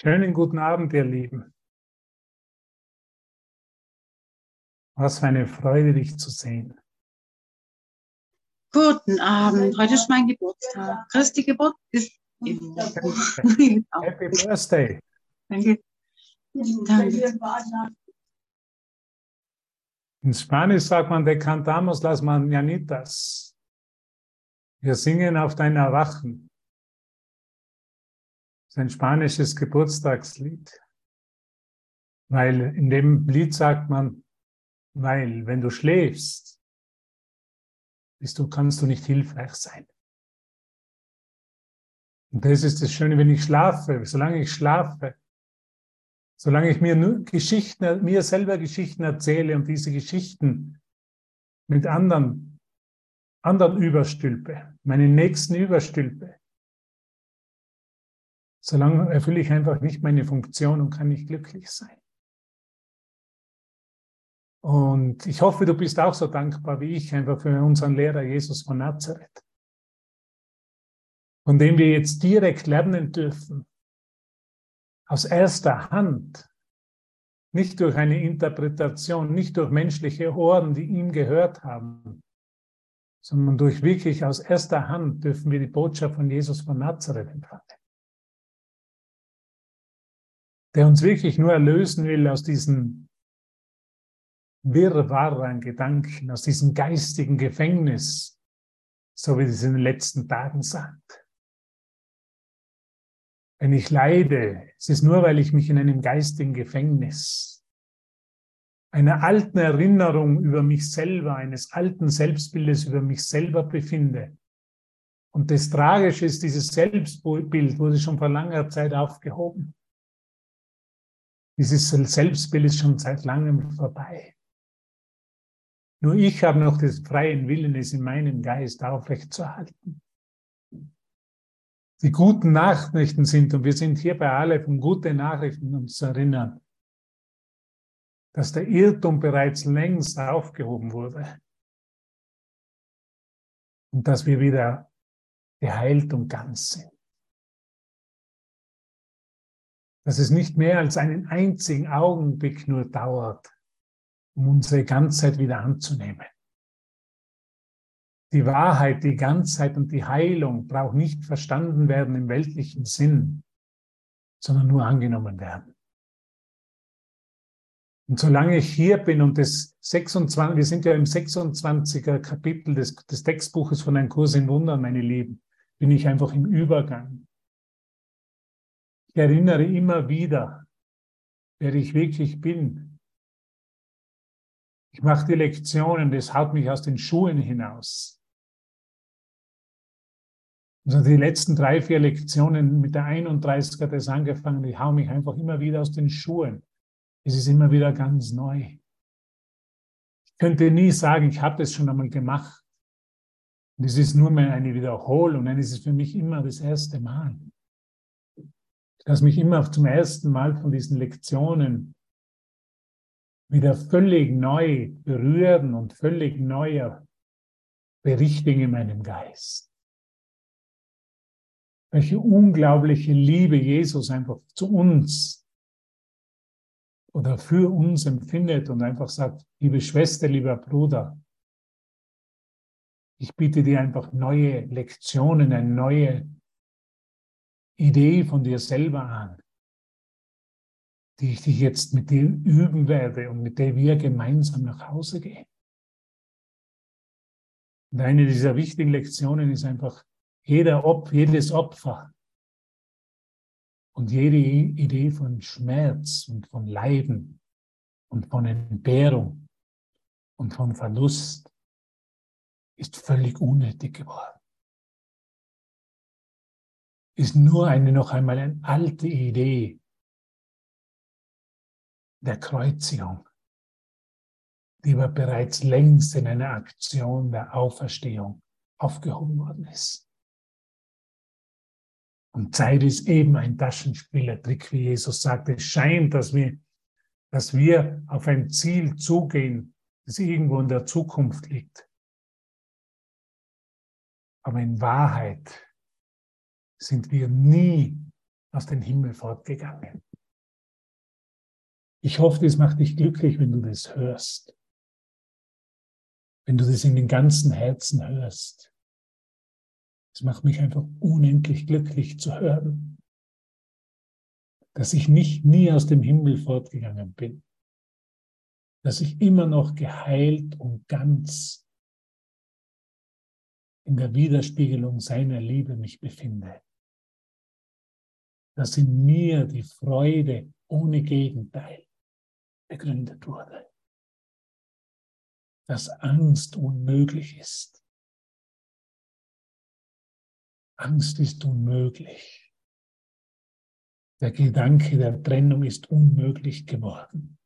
Schönen guten Abend, ihr Lieben. Was für eine Freude, dich zu sehen. Guten Abend, heute ist mein Geburtstag. Christi Geburt ist im Happy Birthday. Danke. Danke. In Spanisch sagt man, de cantamos las mañanitas. Wir singen auf dein Erwachen. Ein spanisches Geburtstagslied. Weil in dem Lied sagt man, weil wenn du schläfst, bist du, kannst du nicht hilfreich sein. Und das ist das Schöne, wenn ich schlafe, solange ich schlafe, solange ich mir nur Geschichten, mir selber Geschichten erzähle und diese Geschichten mit anderen, anderen überstülpe, meinen Nächsten überstülpe, Solange erfülle ich einfach nicht meine Funktion und kann nicht glücklich sein. Und ich hoffe, du bist auch so dankbar wie ich einfach für unseren Lehrer Jesus von Nazareth, von dem wir jetzt direkt lernen dürfen, aus erster Hand, nicht durch eine Interpretation, nicht durch menschliche Ohren, die ihm gehört haben, sondern durch wirklich aus erster Hand dürfen wir die Botschaft von Jesus von Nazareth empfangen der uns wirklich nur erlösen will aus diesen Wirrwarr an Gedanken, aus diesem geistigen Gefängnis, so wie es in den letzten Tagen sagt. Wenn ich leide, es ist nur, weil ich mich in einem geistigen Gefängnis, einer alten Erinnerung über mich selber, eines alten Selbstbildes über mich selber befinde. Und das Tragische ist, dieses Selbstbild wurde schon vor langer Zeit aufgehoben. Dieses Selbstbild ist schon seit langem vorbei. Nur ich habe noch den freien Willen, es in meinem Geist aufrechtzuerhalten. Die guten Nachrichten sind, und wir sind hier bei alle um gute Nachrichten uns zu erinnern, dass der Irrtum bereits längst aufgehoben wurde und dass wir wieder geheilt und ganz sind. Dass es nicht mehr als einen einzigen Augenblick nur dauert, um unsere Ganzheit wieder anzunehmen. Die Wahrheit, die Ganzheit und die Heilung braucht nicht verstanden werden im weltlichen Sinn, sondern nur angenommen werden. Und solange ich hier bin und das 26, wir sind ja im 26er Kapitel des, des Textbuches von Ein Kurs in Wundern, meine Lieben, bin ich einfach im Übergang. Erinnere immer wieder, wer ich wirklich bin. Ich mache die Lektionen, das haut mich aus den Schuhen hinaus. Also die letzten drei, vier Lektionen mit der 31er hat es angefangen, ich hau mich einfach immer wieder aus den Schuhen. Es ist immer wieder ganz neu. Ich könnte nie sagen, ich habe das schon einmal gemacht. Es ist nur mehr eine Wiederholung, nein, es ist für mich immer das erste Mal dass mich immer zum ersten Mal von diesen Lektionen wieder völlig neu berühren und völlig neuer berichtigen in meinem Geist. Welche unglaubliche Liebe Jesus einfach zu uns oder für uns empfindet und einfach sagt, liebe Schwester, lieber Bruder, ich biete dir einfach neue Lektionen, eine neue Idee von dir selber an, die ich dich jetzt mit dir üben werde und mit der wir gemeinsam nach Hause gehen. Und eine dieser wichtigen Lektionen ist einfach, jeder Op jedes Opfer und jede Idee von Schmerz und von Leiden und von Entbehrung und von Verlust ist völlig unnötig geworden ist nur eine noch einmal eine alte Idee der Kreuzigung, die aber bereits längst in einer Aktion der Auferstehung aufgehoben worden ist. Und Zeit ist eben ein Taschenspielertrick, wie Jesus sagt. Es scheint, dass wir, dass wir auf ein Ziel zugehen, das irgendwo in der Zukunft liegt. Aber in Wahrheit sind wir nie aus dem Himmel fortgegangen. Ich hoffe, es macht dich glücklich, wenn du das hörst. Wenn du das in den ganzen Herzen hörst. Es macht mich einfach unendlich glücklich zu hören, dass ich nicht nie aus dem Himmel fortgegangen bin, dass ich immer noch geheilt und ganz in der Widerspiegelung seiner Liebe mich befinde, dass in mir die Freude ohne Gegenteil begründet wurde, dass Angst unmöglich ist, Angst ist unmöglich. Der Gedanke der Trennung ist unmöglich geworden.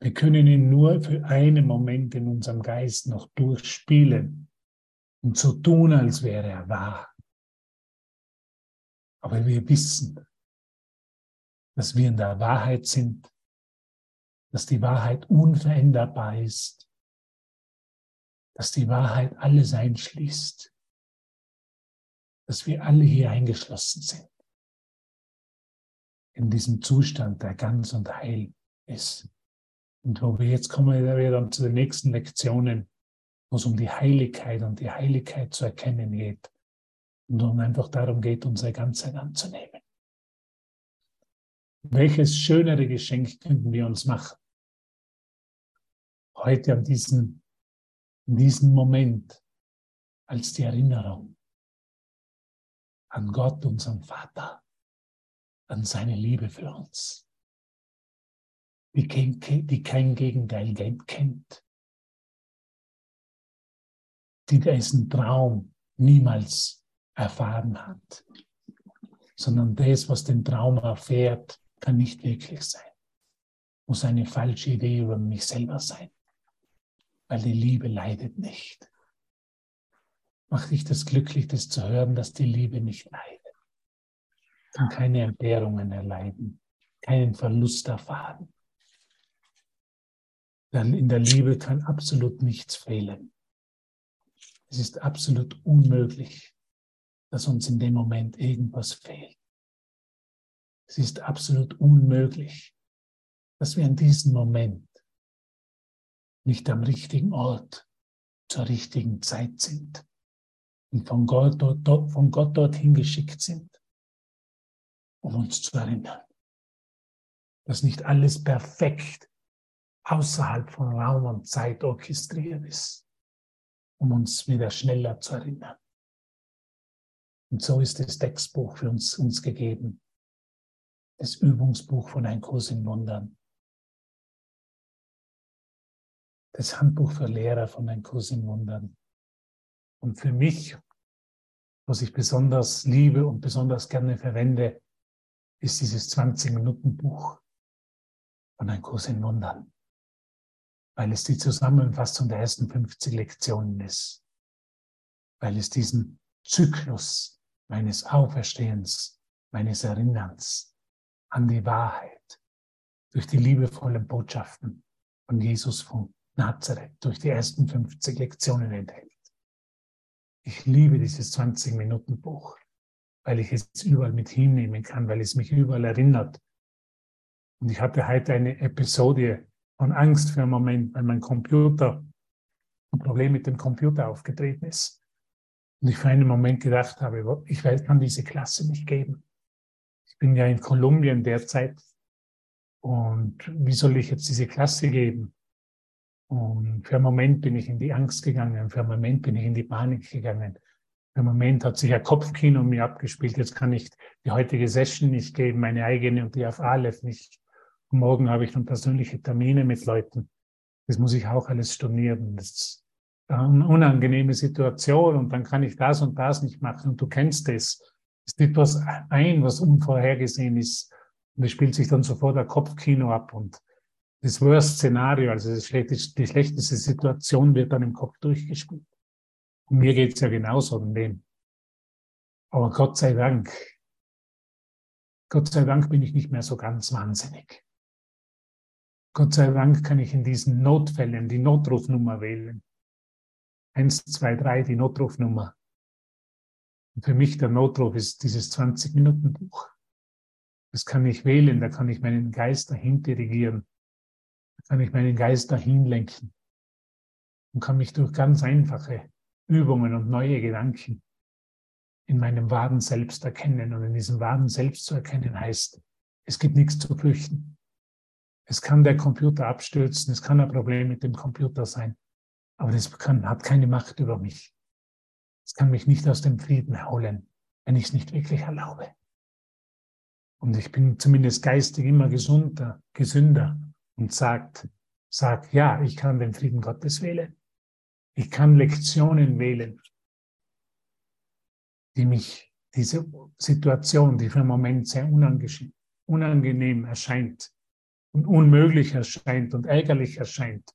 Wir können ihn nur für einen Moment in unserem Geist noch durchspielen und so tun, als wäre er wahr. Aber wir wissen, dass wir in der Wahrheit sind, dass die Wahrheit unveränderbar ist, dass die Wahrheit alles einschließt dass wir alle hier eingeschlossen sind. In diesem Zustand, der ganz und heil ist. Und wo wir jetzt kommen wir dann zu den nächsten Lektionen, wo es um die Heiligkeit und die Heiligkeit zu erkennen geht. Und um einfach darum geht, unsere Ganzheit anzunehmen. Welches schönere Geschenk könnten wir uns machen? Heute an diesem, in diesem Moment als die Erinnerung an Gott, unseren Vater, an seine Liebe für uns, die kein, die kein Gegenteil kennt, die diesen Traum niemals erfahren hat, sondern das, was den Traum erfährt, kann nicht wirklich sein, muss eine falsche Idee über mich selber sein, weil die Liebe leidet nicht macht dich das glücklich, das zu hören, dass die Liebe nicht leidet. Kann keine Entbehrungen erleiden, keinen Verlust erfahren. Denn in der Liebe kann absolut nichts fehlen. Es ist absolut unmöglich, dass uns in dem Moment irgendwas fehlt. Es ist absolut unmöglich, dass wir in diesem Moment nicht am richtigen Ort zur richtigen Zeit sind und von Gott, dort, von Gott dorthin geschickt sind, um uns zu erinnern, dass nicht alles perfekt außerhalb von Raum und Zeit orchestriert ist, um uns wieder schneller zu erinnern. Und so ist das Textbuch für uns, uns gegeben, das Übungsbuch von Ein Kurs in Wundern, das Handbuch für Lehrer von Ein Kurs in Wundern. Und für mich, was ich besonders liebe und besonders gerne verwende, ist dieses 20-Minuten-Buch von Ein Kurs in Wundern, weil es die Zusammenfassung der ersten 50 Lektionen ist, weil es diesen Zyklus meines Auferstehens, meines Erinnerns an die Wahrheit durch die liebevollen Botschaften von Jesus von Nazareth, durch die ersten 50 Lektionen enthält. Ich liebe dieses 20-Minuten-Buch, weil ich es überall mit hinnehmen kann, weil es mich überall erinnert. Und ich hatte heute eine Episode von Angst für einen Moment, weil mein Computer, ein Problem mit dem Computer aufgetreten ist. Und ich für einen Moment gedacht habe, ich kann diese Klasse nicht geben. Ich bin ja in Kolumbien derzeit. Und wie soll ich jetzt diese Klasse geben? Und für einen Moment bin ich in die Angst gegangen, für einen Moment bin ich in die Panik gegangen. Für einen Moment hat sich ein Kopfkino mir abgespielt. Jetzt kann ich die heutige Session nicht geben, meine eigene und die auf Aleph nicht. Und morgen habe ich dann persönliche Termine mit Leuten. Das muss ich auch alles stornieren. Das eine unangenehme Situation und dann kann ich das und das nicht machen. Und du kennst es. Es tritt was ein, was unvorhergesehen ist. Und es spielt sich dann sofort ein Kopfkino ab und das Worst-Szenario, also die schlechteste Situation wird dann im Kopf durchgespielt. Und mir geht's ja genauso an dem. Aber Gott sei Dank, Gott sei Dank bin ich nicht mehr so ganz wahnsinnig. Gott sei Dank kann ich in diesen Notfällen die Notrufnummer wählen. Eins, zwei, drei, die Notrufnummer. Und für mich der Notruf ist dieses 20-Minuten-Buch. Das kann ich wählen, da kann ich meinen Geist dahin dirigieren. Da kann ich meinen Geist dahin lenken. Und kann mich durch ganz einfache Übungen und neue Gedanken in meinem wahren Selbst erkennen. Und in diesem wahren Selbst zu erkennen heißt, es gibt nichts zu fürchten. Es kann der Computer abstürzen, es kann ein Problem mit dem Computer sein, aber das kann, hat keine Macht über mich. Es kann mich nicht aus dem Frieden holen, wenn ich es nicht wirklich erlaube. Und ich bin zumindest geistig immer gesunder, gesünder und sagt, sag, ja, ich kann den Frieden Gottes wählen. Ich kann Lektionen wählen, die mich, diese Situation, die für einen Moment sehr unangenehm erscheint und unmöglich erscheint und ärgerlich erscheint,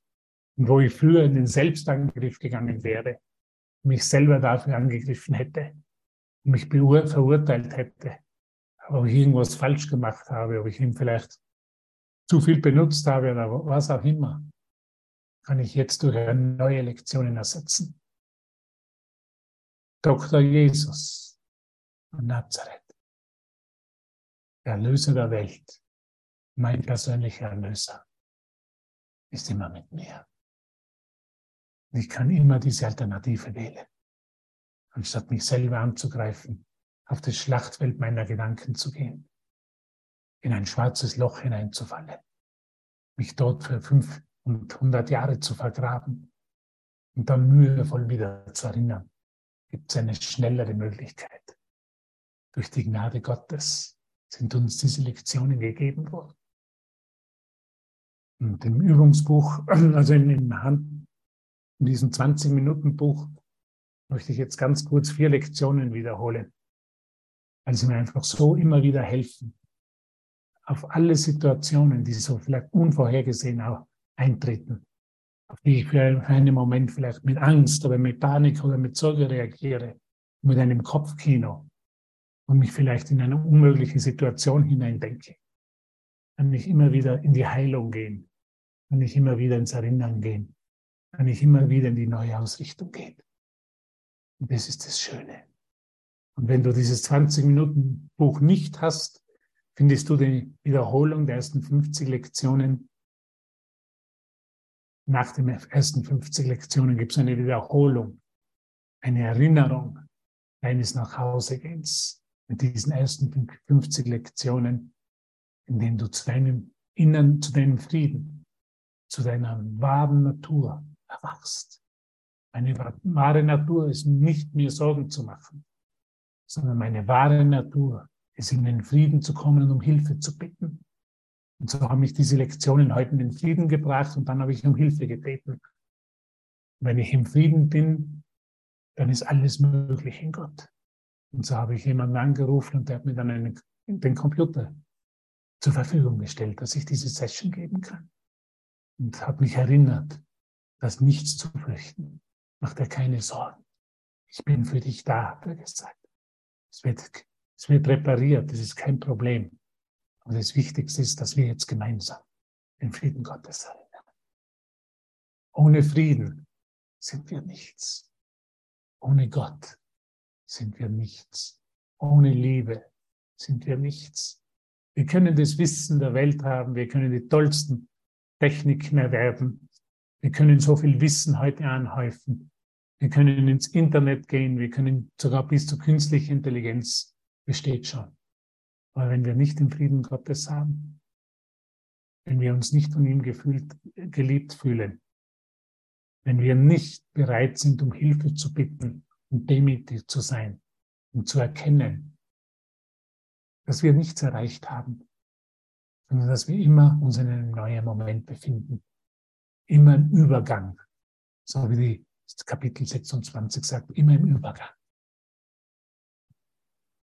wo ich früher in den Selbstangriff gegangen wäre, mich selber dafür angegriffen hätte, mich verurteilt hätte, ob ich irgendwas falsch gemacht habe, ob ich ihn vielleicht zu viel benutzt habe oder was auch immer, kann ich jetzt durch neue Lektionen ersetzen. Dr. Jesus von Nazareth, Erlöser der Welt, mein persönlicher Erlöser, ist immer mit mir. Ich kann immer diese Alternative wählen, anstatt mich selber anzugreifen, auf das Schlachtfeld meiner Gedanken zu gehen, in ein schwarzes Loch hineinzufallen, mich dort für fünf und hundert Jahre zu vergraben und dann mühevoll wieder zu erinnern, gibt es eine schnellere Möglichkeit. Durch die Gnade Gottes sind uns diese Lektionen gegeben worden. Und im Übungsbuch, also in, in, Hand, in diesem 20-Minuten-Buch, möchte ich jetzt ganz kurz vier Lektionen wiederholen, weil sie mir einfach so immer wieder helfen, auf alle Situationen, die so vielleicht unvorhergesehen auch eintreten, auf die ich für einen Moment vielleicht mit Angst oder mit Panik oder mit Sorge reagiere, mit einem Kopfkino und mich vielleicht in eine unmögliche Situation hineindenke, kann ich immer wieder in die Heilung gehen, kann ich immer wieder ins Erinnern gehen, kann ich immer wieder in die neue Ausrichtung gehen. Und das ist das Schöne. Und wenn du dieses 20-Minuten-Buch nicht hast, findest du die Wiederholung der ersten 50 Lektionen. Nach den ersten 50 Lektionen gibt es eine Wiederholung, eine Erinnerung deines Nachhausegehens mit diesen ersten 50 Lektionen, in denen du zu deinem Innern, zu deinem Frieden, zu deiner wahren Natur erwachst. Eine wahre Natur ist nicht mir Sorgen zu machen, sondern meine wahre Natur ist in den Frieden zu kommen und um Hilfe zu bitten. Und so haben mich diese Lektionen heute in den Frieden gebracht und dann habe ich um Hilfe gebeten. Wenn ich im Frieden bin, dann ist alles möglich in Gott. Und so habe ich jemanden angerufen und der hat mir dann einen, den Computer zur Verfügung gestellt, dass ich diese Session geben kann. Und hat mich erinnert, dass nichts zu fürchten. Mach dir keine Sorgen. Ich bin für dich da, hat er gesagt. Es wird, es wird repariert, das ist kein Problem. Aber das Wichtigste ist, dass wir jetzt gemeinsam den Frieden Gottes erinnern. Ohne Frieden sind wir nichts. Ohne Gott sind wir nichts. Ohne Liebe sind wir nichts. Wir können das Wissen der Welt haben, wir können die tollsten Techniken erwerben, wir können so viel Wissen heute anhäufen. Wir können ins Internet gehen, wir können sogar bis zur künstlichen Intelligenz besteht schon. Aber wenn wir nicht den Frieden Gottes haben, wenn wir uns nicht von ihm gefühlt, geliebt fühlen, wenn wir nicht bereit sind, um Hilfe zu bitten und demütig zu sein und zu erkennen, dass wir nichts erreicht haben, sondern dass wir immer uns in einem neuen Moment befinden, immer im Übergang, so wie die Kapitel 26 sagt, immer im Übergang.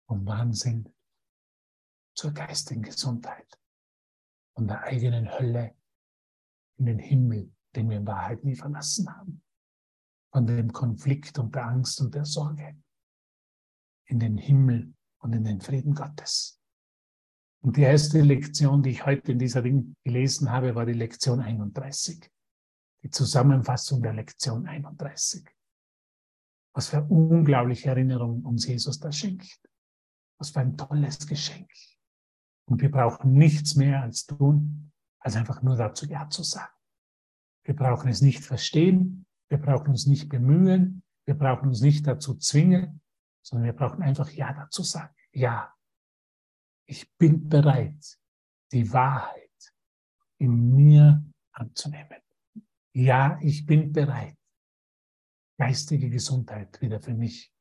Vom Wahnsinn zur geistigen Gesundheit, von der eigenen Hölle in den Himmel, den wir in Wahrheit nie verlassen haben, von dem Konflikt und der Angst und der Sorge in den Himmel und in den Frieden Gottes. Und die erste Lektion, die ich heute in dieser Ding gelesen habe, war die Lektion 31 die Zusammenfassung der Lektion 31. Was für unglaubliche Erinnerungen uns Jesus da schenkt. Was für ein tolles Geschenk. Und wir brauchen nichts mehr als tun, als einfach nur dazu Ja zu sagen. Wir brauchen es nicht verstehen, wir brauchen uns nicht bemühen, wir brauchen uns nicht dazu zwingen, sondern wir brauchen einfach Ja dazu sagen. Ja, ich bin bereit, die Wahrheit in mir anzunehmen. Ja, ich bin bereit, geistige Gesundheit wieder für mich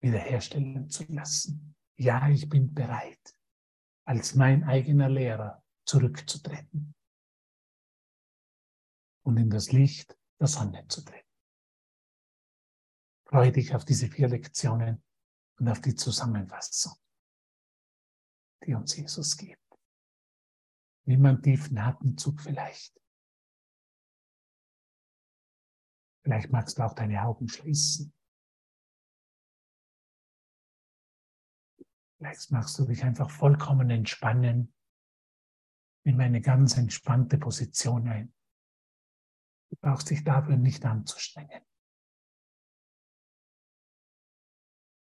wiederherstellen zu lassen. Ja, ich bin bereit, als mein eigener Lehrer zurückzutreten und in das Licht der Sonne zu treten. Freue dich auf diese vier Lektionen und auf die Zusammenfassung, die uns Jesus gibt. Nimm einen tiefen Atemzug vielleicht. Vielleicht magst du auch deine Augen schließen. Vielleicht magst du dich einfach vollkommen entspannen. Nimm eine ganz entspannte Position ein. Du brauchst dich dafür nicht anzustrengen.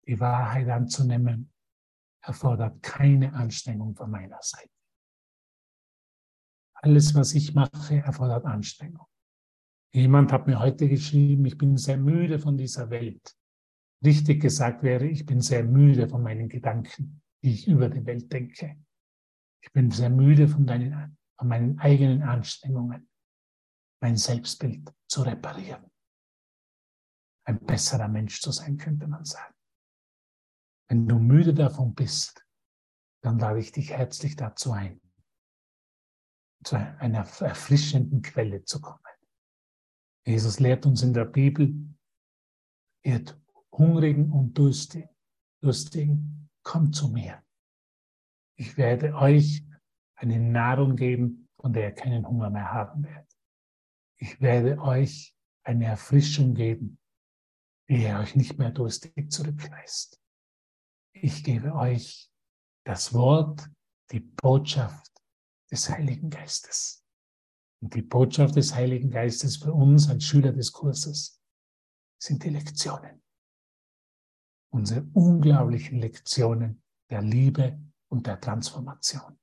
Die Wahrheit anzunehmen erfordert keine Anstrengung von meiner Seite. Alles, was ich mache, erfordert Anstrengung. Jemand hat mir heute geschrieben, ich bin sehr müde von dieser Welt. Richtig gesagt wäre, ich bin sehr müde von meinen Gedanken, die ich über die Welt denke. Ich bin sehr müde von, deinen, von meinen eigenen Anstrengungen, mein Selbstbild zu reparieren. Ein besserer Mensch zu sein, könnte man sagen. Wenn du müde davon bist, dann lade ich dich herzlich dazu ein, zu einer erfrischenden Quelle zu kommen. Jesus lehrt uns in der Bibel, ihr Hungrigen und Durstigen, Durstigen, kommt zu mir. Ich werde euch eine Nahrung geben, von der ihr keinen Hunger mehr haben werdet. Ich werde euch eine Erfrischung geben, die ihr euch nicht mehr durstig zurückweist. Ich gebe euch das Wort, die Botschaft des Heiligen Geistes. Und die Botschaft des Heiligen Geistes für uns als Schüler des Kurses sind die Lektionen. Unsere unglaublichen Lektionen der Liebe und der Transformation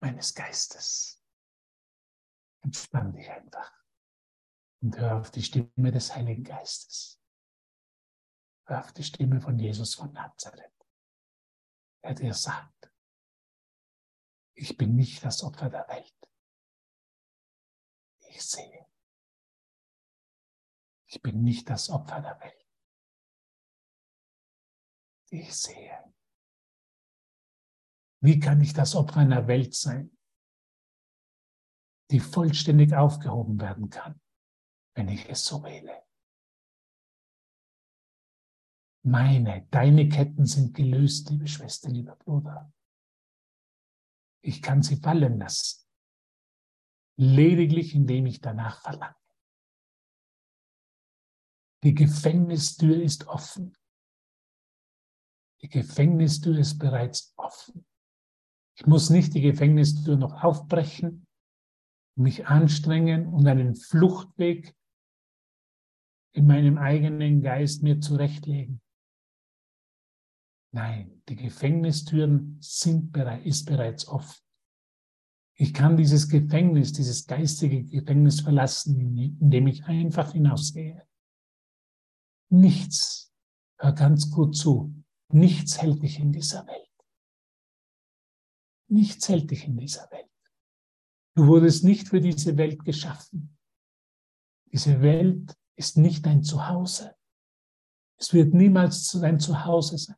meines Geistes. Entspann dich einfach und hör auf die Stimme des Heiligen Geistes. Hör auf die Stimme von Jesus von Nazareth, der dir sagt, ich bin nicht das Opfer der Welt. Ich sehe. Ich bin nicht das Opfer der Welt. Ich sehe. Wie kann ich das Opfer einer Welt sein, die vollständig aufgehoben werden kann, wenn ich es so wähle? Meine, deine Ketten sind gelöst, liebe Schwester, lieber Bruder. Ich kann sie fallen lassen. Lediglich indem ich danach verlange. Die Gefängnistür ist offen. Die Gefängnistür ist bereits offen. Ich muss nicht die Gefängnistür noch aufbrechen, mich anstrengen und einen Fluchtweg in meinem eigenen Geist mir zurechtlegen. Nein, die Gefängnistüren sind bereit, ist bereits offen. Ich kann dieses Gefängnis, dieses geistige Gefängnis verlassen, indem ich einfach hinausgehe. Nichts, hör ganz gut zu, nichts hält dich in dieser Welt. Nichts hält dich in dieser Welt. Du wurdest nicht für diese Welt geschaffen. Diese Welt ist nicht dein Zuhause. Es wird niemals dein Zuhause sein.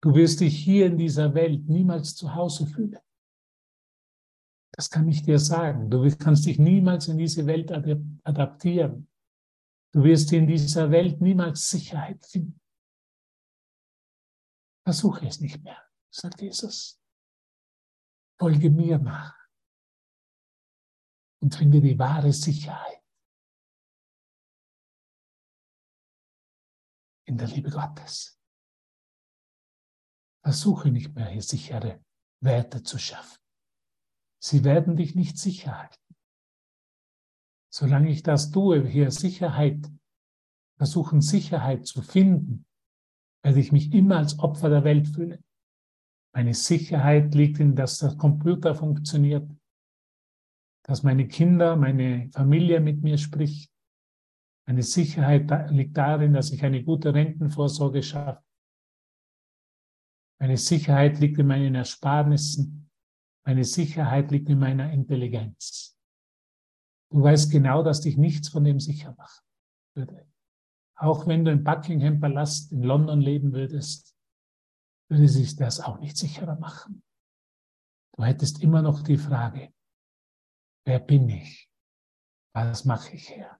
Du wirst dich hier in dieser Welt niemals zu Hause fühlen. Das kann ich dir sagen. Du kannst dich niemals in diese Welt adaptieren. Du wirst in dieser Welt niemals Sicherheit finden. Versuche es nicht mehr, sagt Jesus. Folge mir nach und finde die wahre Sicherheit in der Liebe Gottes. Versuche nicht mehr hier sichere Werte zu schaffen. Sie werden dich nicht sicher halten. Solange ich das tue, hier Sicherheit versuchen Sicherheit zu finden, werde ich mich immer als Opfer der Welt fühlen. Meine Sicherheit liegt in, dass der Computer funktioniert, dass meine Kinder, meine Familie mit mir spricht. Meine Sicherheit liegt darin, dass ich eine gute Rentenvorsorge schaffe. Meine Sicherheit liegt in meinen Ersparnissen. Meine Sicherheit liegt in meiner Intelligenz. Du weißt genau, dass dich nichts von dem sicher machen würde. Auch wenn du im Buckingham Palast in London leben würdest, würde sich das auch nicht sicherer machen. Du hättest immer noch die Frage, wer bin ich? Was mache ich her?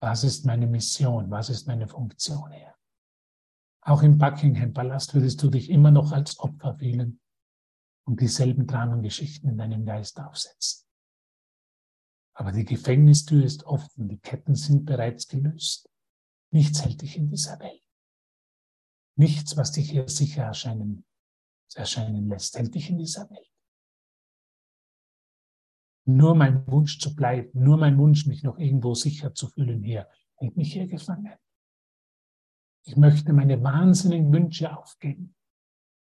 Was ist meine Mission? Was ist meine Funktion her? Auch im Buckingham Palast würdest du dich immer noch als Opfer fühlen und dieselben Dramengeschichten in deinem Geist aufsetzen. Aber die Gefängnistür ist offen, die Ketten sind bereits gelöst. Nichts hält dich in dieser Welt. Nichts, was dich hier sicher erscheinen, erscheinen lässt, hält dich in dieser Welt. Nur mein Wunsch zu bleiben, nur mein Wunsch, mich noch irgendwo sicher zu fühlen hier, hält mich hier gefangen. Ich möchte meine wahnsinnigen Wünsche aufgeben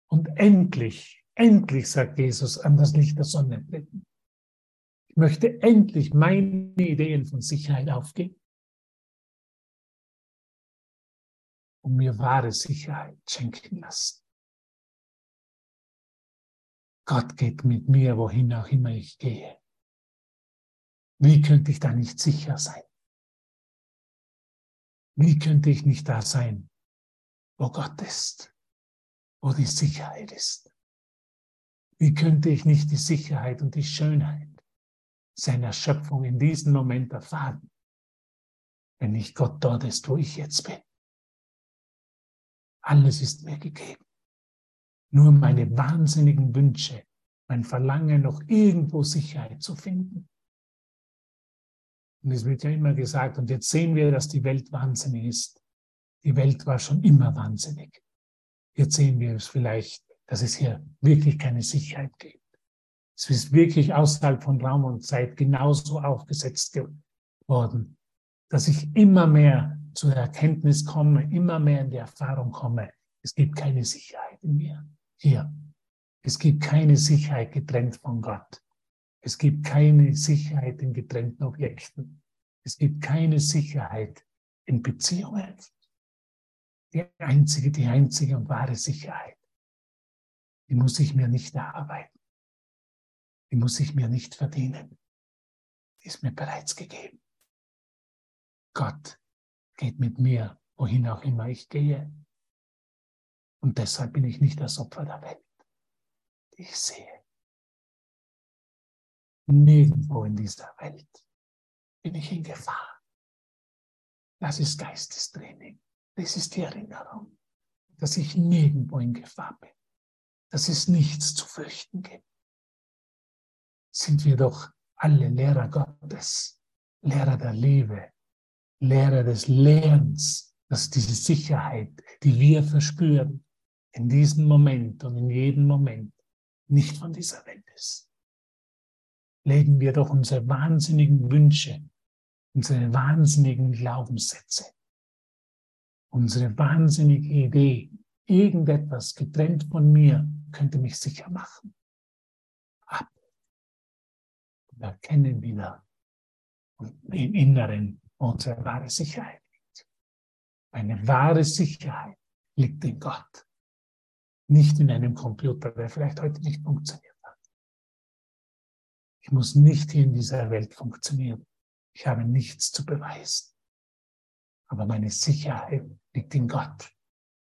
und endlich, endlich, sagt Jesus, an das Licht der Sonne treten. Ich möchte endlich meine Ideen von Sicherheit aufgeben und mir wahre Sicherheit schenken lassen. Gott geht mit mir, wohin auch immer ich gehe. Wie könnte ich da nicht sicher sein? Wie könnte ich nicht da sein, wo Gott ist, wo die Sicherheit ist? Wie könnte ich nicht die Sicherheit und die Schönheit seiner Schöpfung in diesem Moment erfahren, wenn nicht Gott dort ist, wo ich jetzt bin? Alles ist mir gegeben. Nur meine wahnsinnigen Wünsche, mein Verlangen, noch irgendwo Sicherheit zu finden. Und es wird ja immer gesagt, und jetzt sehen wir, dass die Welt wahnsinnig ist. Die Welt war schon immer wahnsinnig. Jetzt sehen wir es vielleicht, dass es hier wirklich keine Sicherheit gibt. Es ist wirklich außerhalb von Raum und Zeit genauso aufgesetzt worden, dass ich immer mehr zur Erkenntnis komme, immer mehr in die Erfahrung komme, es gibt keine Sicherheit in mir. Hier. Es gibt keine Sicherheit getrennt von Gott. Es gibt keine Sicherheit in getrennten Objekten. Es gibt keine Sicherheit in Beziehungen. Die einzige, die einzige und wahre Sicherheit, die muss ich mir nicht erarbeiten. Die muss ich mir nicht verdienen. Die ist mir bereits gegeben. Gott geht mit mir, wohin auch immer ich gehe. Und deshalb bin ich nicht das Opfer der Welt, die ich sehe. Nirgendwo in dieser Welt bin ich in Gefahr. Das ist Geistestraining. Das ist die Erinnerung, dass ich nirgendwo in Gefahr bin, dass es nichts zu fürchten gibt. Sind wir doch alle Lehrer Gottes, Lehrer der Liebe, Lehre des Lernens, dass diese Sicherheit, die wir verspüren, in diesem Moment und in jedem Moment nicht von dieser Welt ist. Legen wir doch unsere wahnsinnigen Wünsche, unsere wahnsinnigen Glaubenssätze, unsere wahnsinnige Idee, irgendetwas getrennt von mir könnte mich sicher machen. Ab. Und erkennen wieder im Inneren unsere wahre Sicherheit liegt. Eine wahre Sicherheit liegt in Gott, nicht in einem Computer, der vielleicht heute nicht funktioniert hat. Ich muss nicht hier in dieser Welt funktionieren. Ich habe nichts zu beweisen. Aber meine Sicherheit liegt in Gott.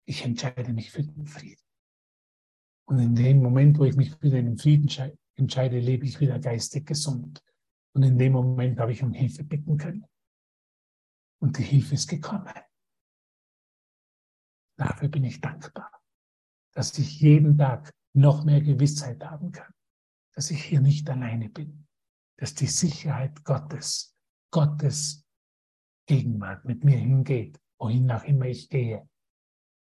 Ich entscheide mich für den Frieden. Und in dem Moment, wo ich mich für den Frieden entscheide, lebe ich wieder geistig gesund. Und in dem Moment habe ich um Hilfe bitten können. Und die Hilfe ist gekommen. Dafür bin ich dankbar, dass ich jeden Tag noch mehr Gewissheit haben kann, dass ich hier nicht alleine bin, dass die Sicherheit Gottes, Gottes Gegenwart mit mir hingeht, wohin auch immer ich gehe.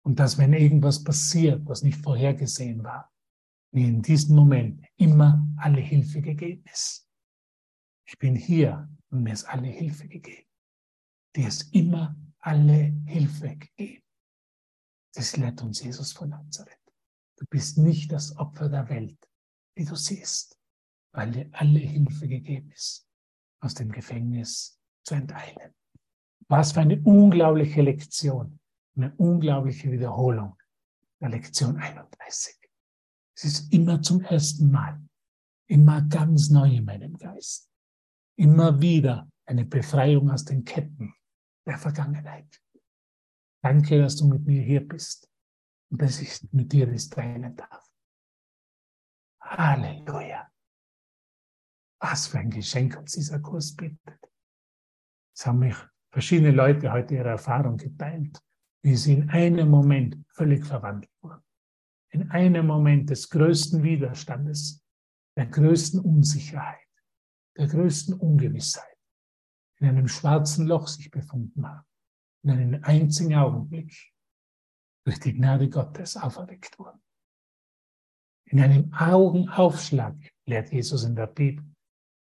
Und dass wenn irgendwas passiert, was nicht vorhergesehen war, mir in diesem Moment immer alle Hilfe gegeben ist. Ich bin hier und mir ist alle Hilfe gegeben die es immer alle Hilfe gegeben. Das lehrt uns Jesus von Nazareth. Du bist nicht das Opfer der Welt, wie du siehst, weil dir alle Hilfe gegeben ist, aus dem Gefängnis zu enteilen. Was für eine unglaubliche Lektion, eine unglaubliche Wiederholung der Lektion 31. Es ist immer zum ersten Mal, immer ganz neu in meinem Geist, immer wieder eine Befreiung aus den Ketten der Vergangenheit. Danke, dass du mit mir hier bist und dass ich mit dir das teilen darf. Halleluja. Was für ein Geschenk uns dieser Kurs bietet. Es haben mich verschiedene Leute heute ihre Erfahrung geteilt, wie sie in einem Moment völlig verwandelt wurden. In einem Moment des größten Widerstandes, der größten Unsicherheit, der größten Ungewissheit, in einem schwarzen Loch sich befunden haben, in einem einzigen Augenblick durch die Gnade Gottes auferweckt wurden. In einem Augenaufschlag, lehrt Jesus in der Bibel,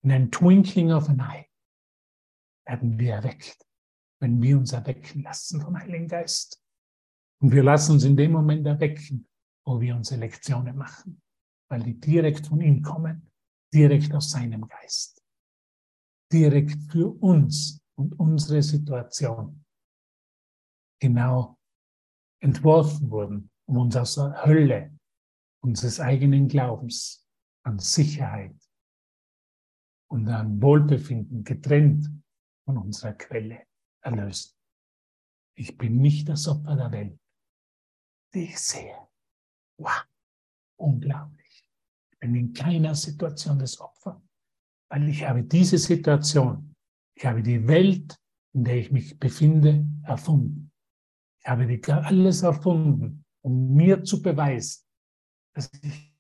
in einem Twinkling of an Eye, werden wir erweckt, wenn wir uns erwecken lassen vom Heiligen Geist. Und wir lassen uns in dem Moment erwecken, wo wir unsere Lektionen machen, weil die direkt von ihm kommen, direkt aus seinem Geist, direkt für uns und unsere Situation genau entworfen wurden, um uns aus der Hölle unseres eigenen Glaubens an Sicherheit und an Wohlbefinden getrennt von unserer Quelle erlösen. Ich bin nicht das Opfer der Welt, die ich sehe. Wow, unglaublich. Ich bin in keiner Situation des Opfers, weil ich habe diese Situation, ich habe die Welt, in der ich mich befinde, erfunden. Ich habe die, alles erfunden, um mir zu beweisen, dass ich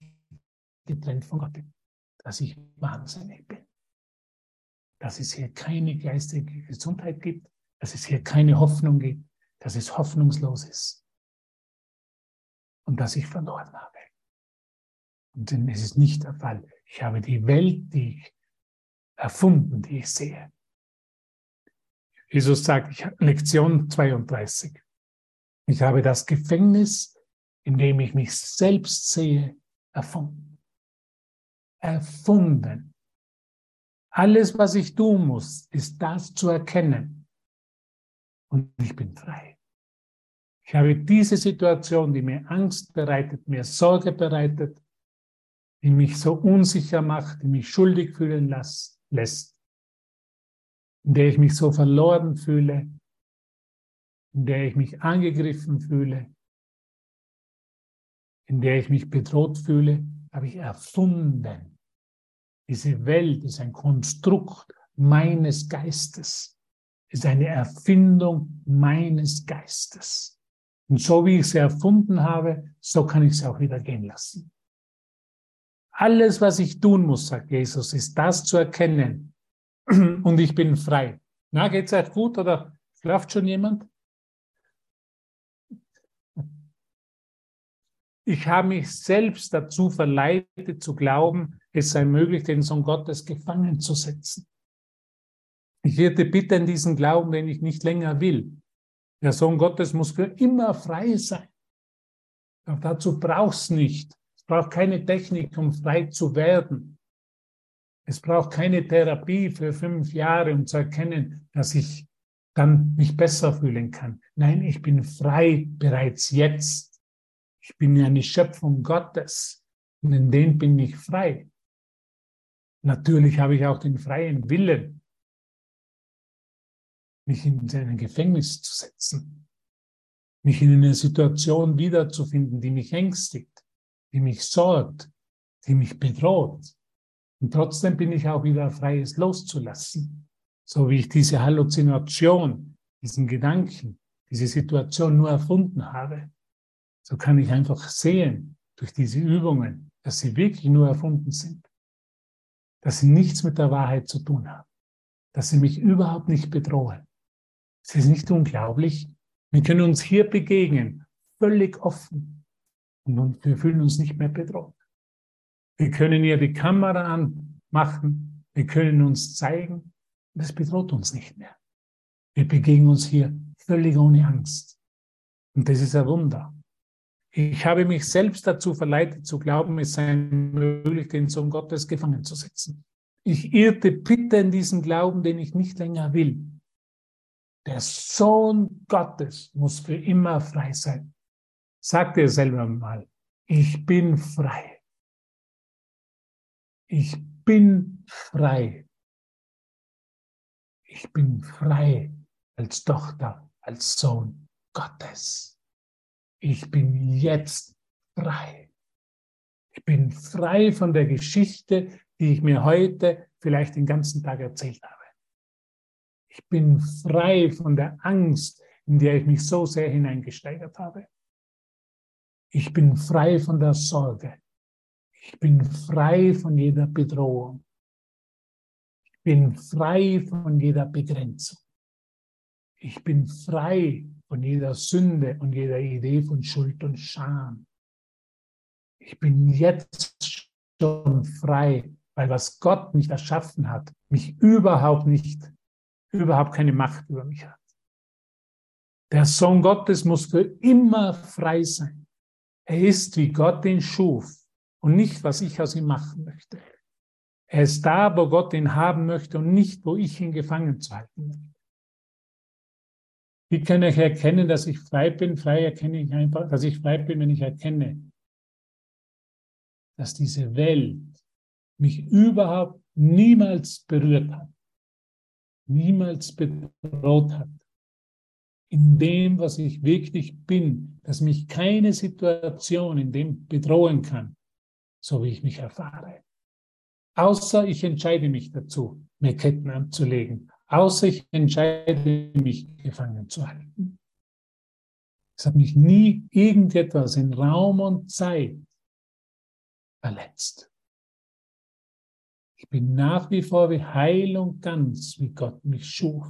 getrennt von Gott bin, dass ich wahnsinnig bin, dass es hier keine geistige Gesundheit gibt, dass es hier keine Hoffnung gibt, dass es hoffnungslos ist und dass ich verloren habe. Und es ist nicht der Fall. Ich habe die Welt, die ich erfunden, die ich sehe. Jesus sagt, ich, Lektion 32. Ich habe das Gefängnis, in dem ich mich selbst sehe, erfunden. Erfunden. Alles, was ich tun muss, ist das zu erkennen. Und ich bin frei. Ich habe diese Situation, die mir Angst bereitet, mir Sorge bereitet, die mich so unsicher macht, die mich schuldig fühlen lässt, in der ich mich so verloren fühle, in der ich mich angegriffen fühle, in der ich mich bedroht fühle, habe ich erfunden. Diese Welt ist ein Konstrukt meines Geistes, ist eine Erfindung meines Geistes. Und so wie ich sie erfunden habe, so kann ich sie auch wieder gehen lassen. Alles, was ich tun muss, sagt Jesus, ist das zu erkennen. Und ich bin frei. Na, geht's euch gut oder schlaft schon jemand? Ich habe mich selbst dazu verleitet zu glauben, es sei möglich, den Sohn Gottes gefangen zu setzen. Ich werde bitten diesen Glauben, den ich nicht länger will. Der Sohn Gottes muss für immer frei sein. Auch dazu brauchst nicht. Es braucht keine Technik, um frei zu werden. Es braucht keine Therapie für fünf Jahre, um zu erkennen, dass ich dann mich besser fühlen kann. Nein, ich bin frei bereits jetzt. Ich bin ja eine Schöpfung Gottes und in dem bin ich frei. Natürlich habe ich auch den freien Willen, mich in ein Gefängnis zu setzen, mich in eine Situation wiederzufinden, die mich ängstigt, die mich sorgt, die mich bedroht. Und trotzdem bin ich auch wieder frei, es loszulassen. So wie ich diese Halluzination, diesen Gedanken, diese Situation nur erfunden habe so kann ich einfach sehen durch diese Übungen, dass sie wirklich nur erfunden sind, dass sie nichts mit der Wahrheit zu tun haben, dass sie mich überhaupt nicht bedrohen. Es ist nicht unglaublich. Wir können uns hier begegnen, völlig offen und wir fühlen uns nicht mehr bedroht. Wir können hier die Kamera anmachen, wir können uns zeigen, das bedroht uns nicht mehr. Wir begegnen uns hier völlig ohne Angst. Und das ist ein Wunder. Ich habe mich selbst dazu verleitet zu glauben, es sei möglich, den Sohn Gottes gefangen zu setzen. Ich irrte bitte in diesen Glauben, den ich nicht länger will. Der Sohn Gottes muss für immer frei sein. Sagt er selber mal, ich bin frei. Ich bin frei. Ich bin frei als Tochter, als Sohn Gottes ich bin jetzt frei. Ich bin frei von der Geschichte, die ich mir heute vielleicht den ganzen Tag erzählt habe. Ich bin frei von der Angst, in der ich mich so sehr hineingesteigert habe. Ich bin frei von der Sorge. Ich bin frei von jeder Bedrohung. Ich bin frei von jeder Begrenzung. Ich bin frei von jeder Sünde und jeder Idee von Schuld und Scham. Ich bin jetzt schon frei, weil was Gott nicht erschaffen hat, mich überhaupt nicht, überhaupt keine Macht über mich hat. Der Sohn Gottes muss für immer frei sein. Er ist, wie Gott ihn schuf und nicht, was ich aus ihm machen möchte. Er ist da, wo Gott ihn haben möchte und nicht, wo ich ihn gefangen zu halten möchte. Wie kann ich erkennen, dass ich frei bin? Frei erkenne ich einfach, dass ich frei bin, wenn ich erkenne, dass diese Welt mich überhaupt niemals berührt hat, niemals bedroht hat. In dem, was ich wirklich bin, dass mich keine Situation in dem bedrohen kann, so wie ich mich erfahre. Außer ich entscheide mich dazu, mir Ketten anzulegen, außer ich entscheide mich gefangen zu halten. Es hat mich nie irgendetwas in Raum und Zeit verletzt. Ich bin nach wie vor wie heil und ganz, wie Gott mich schuf.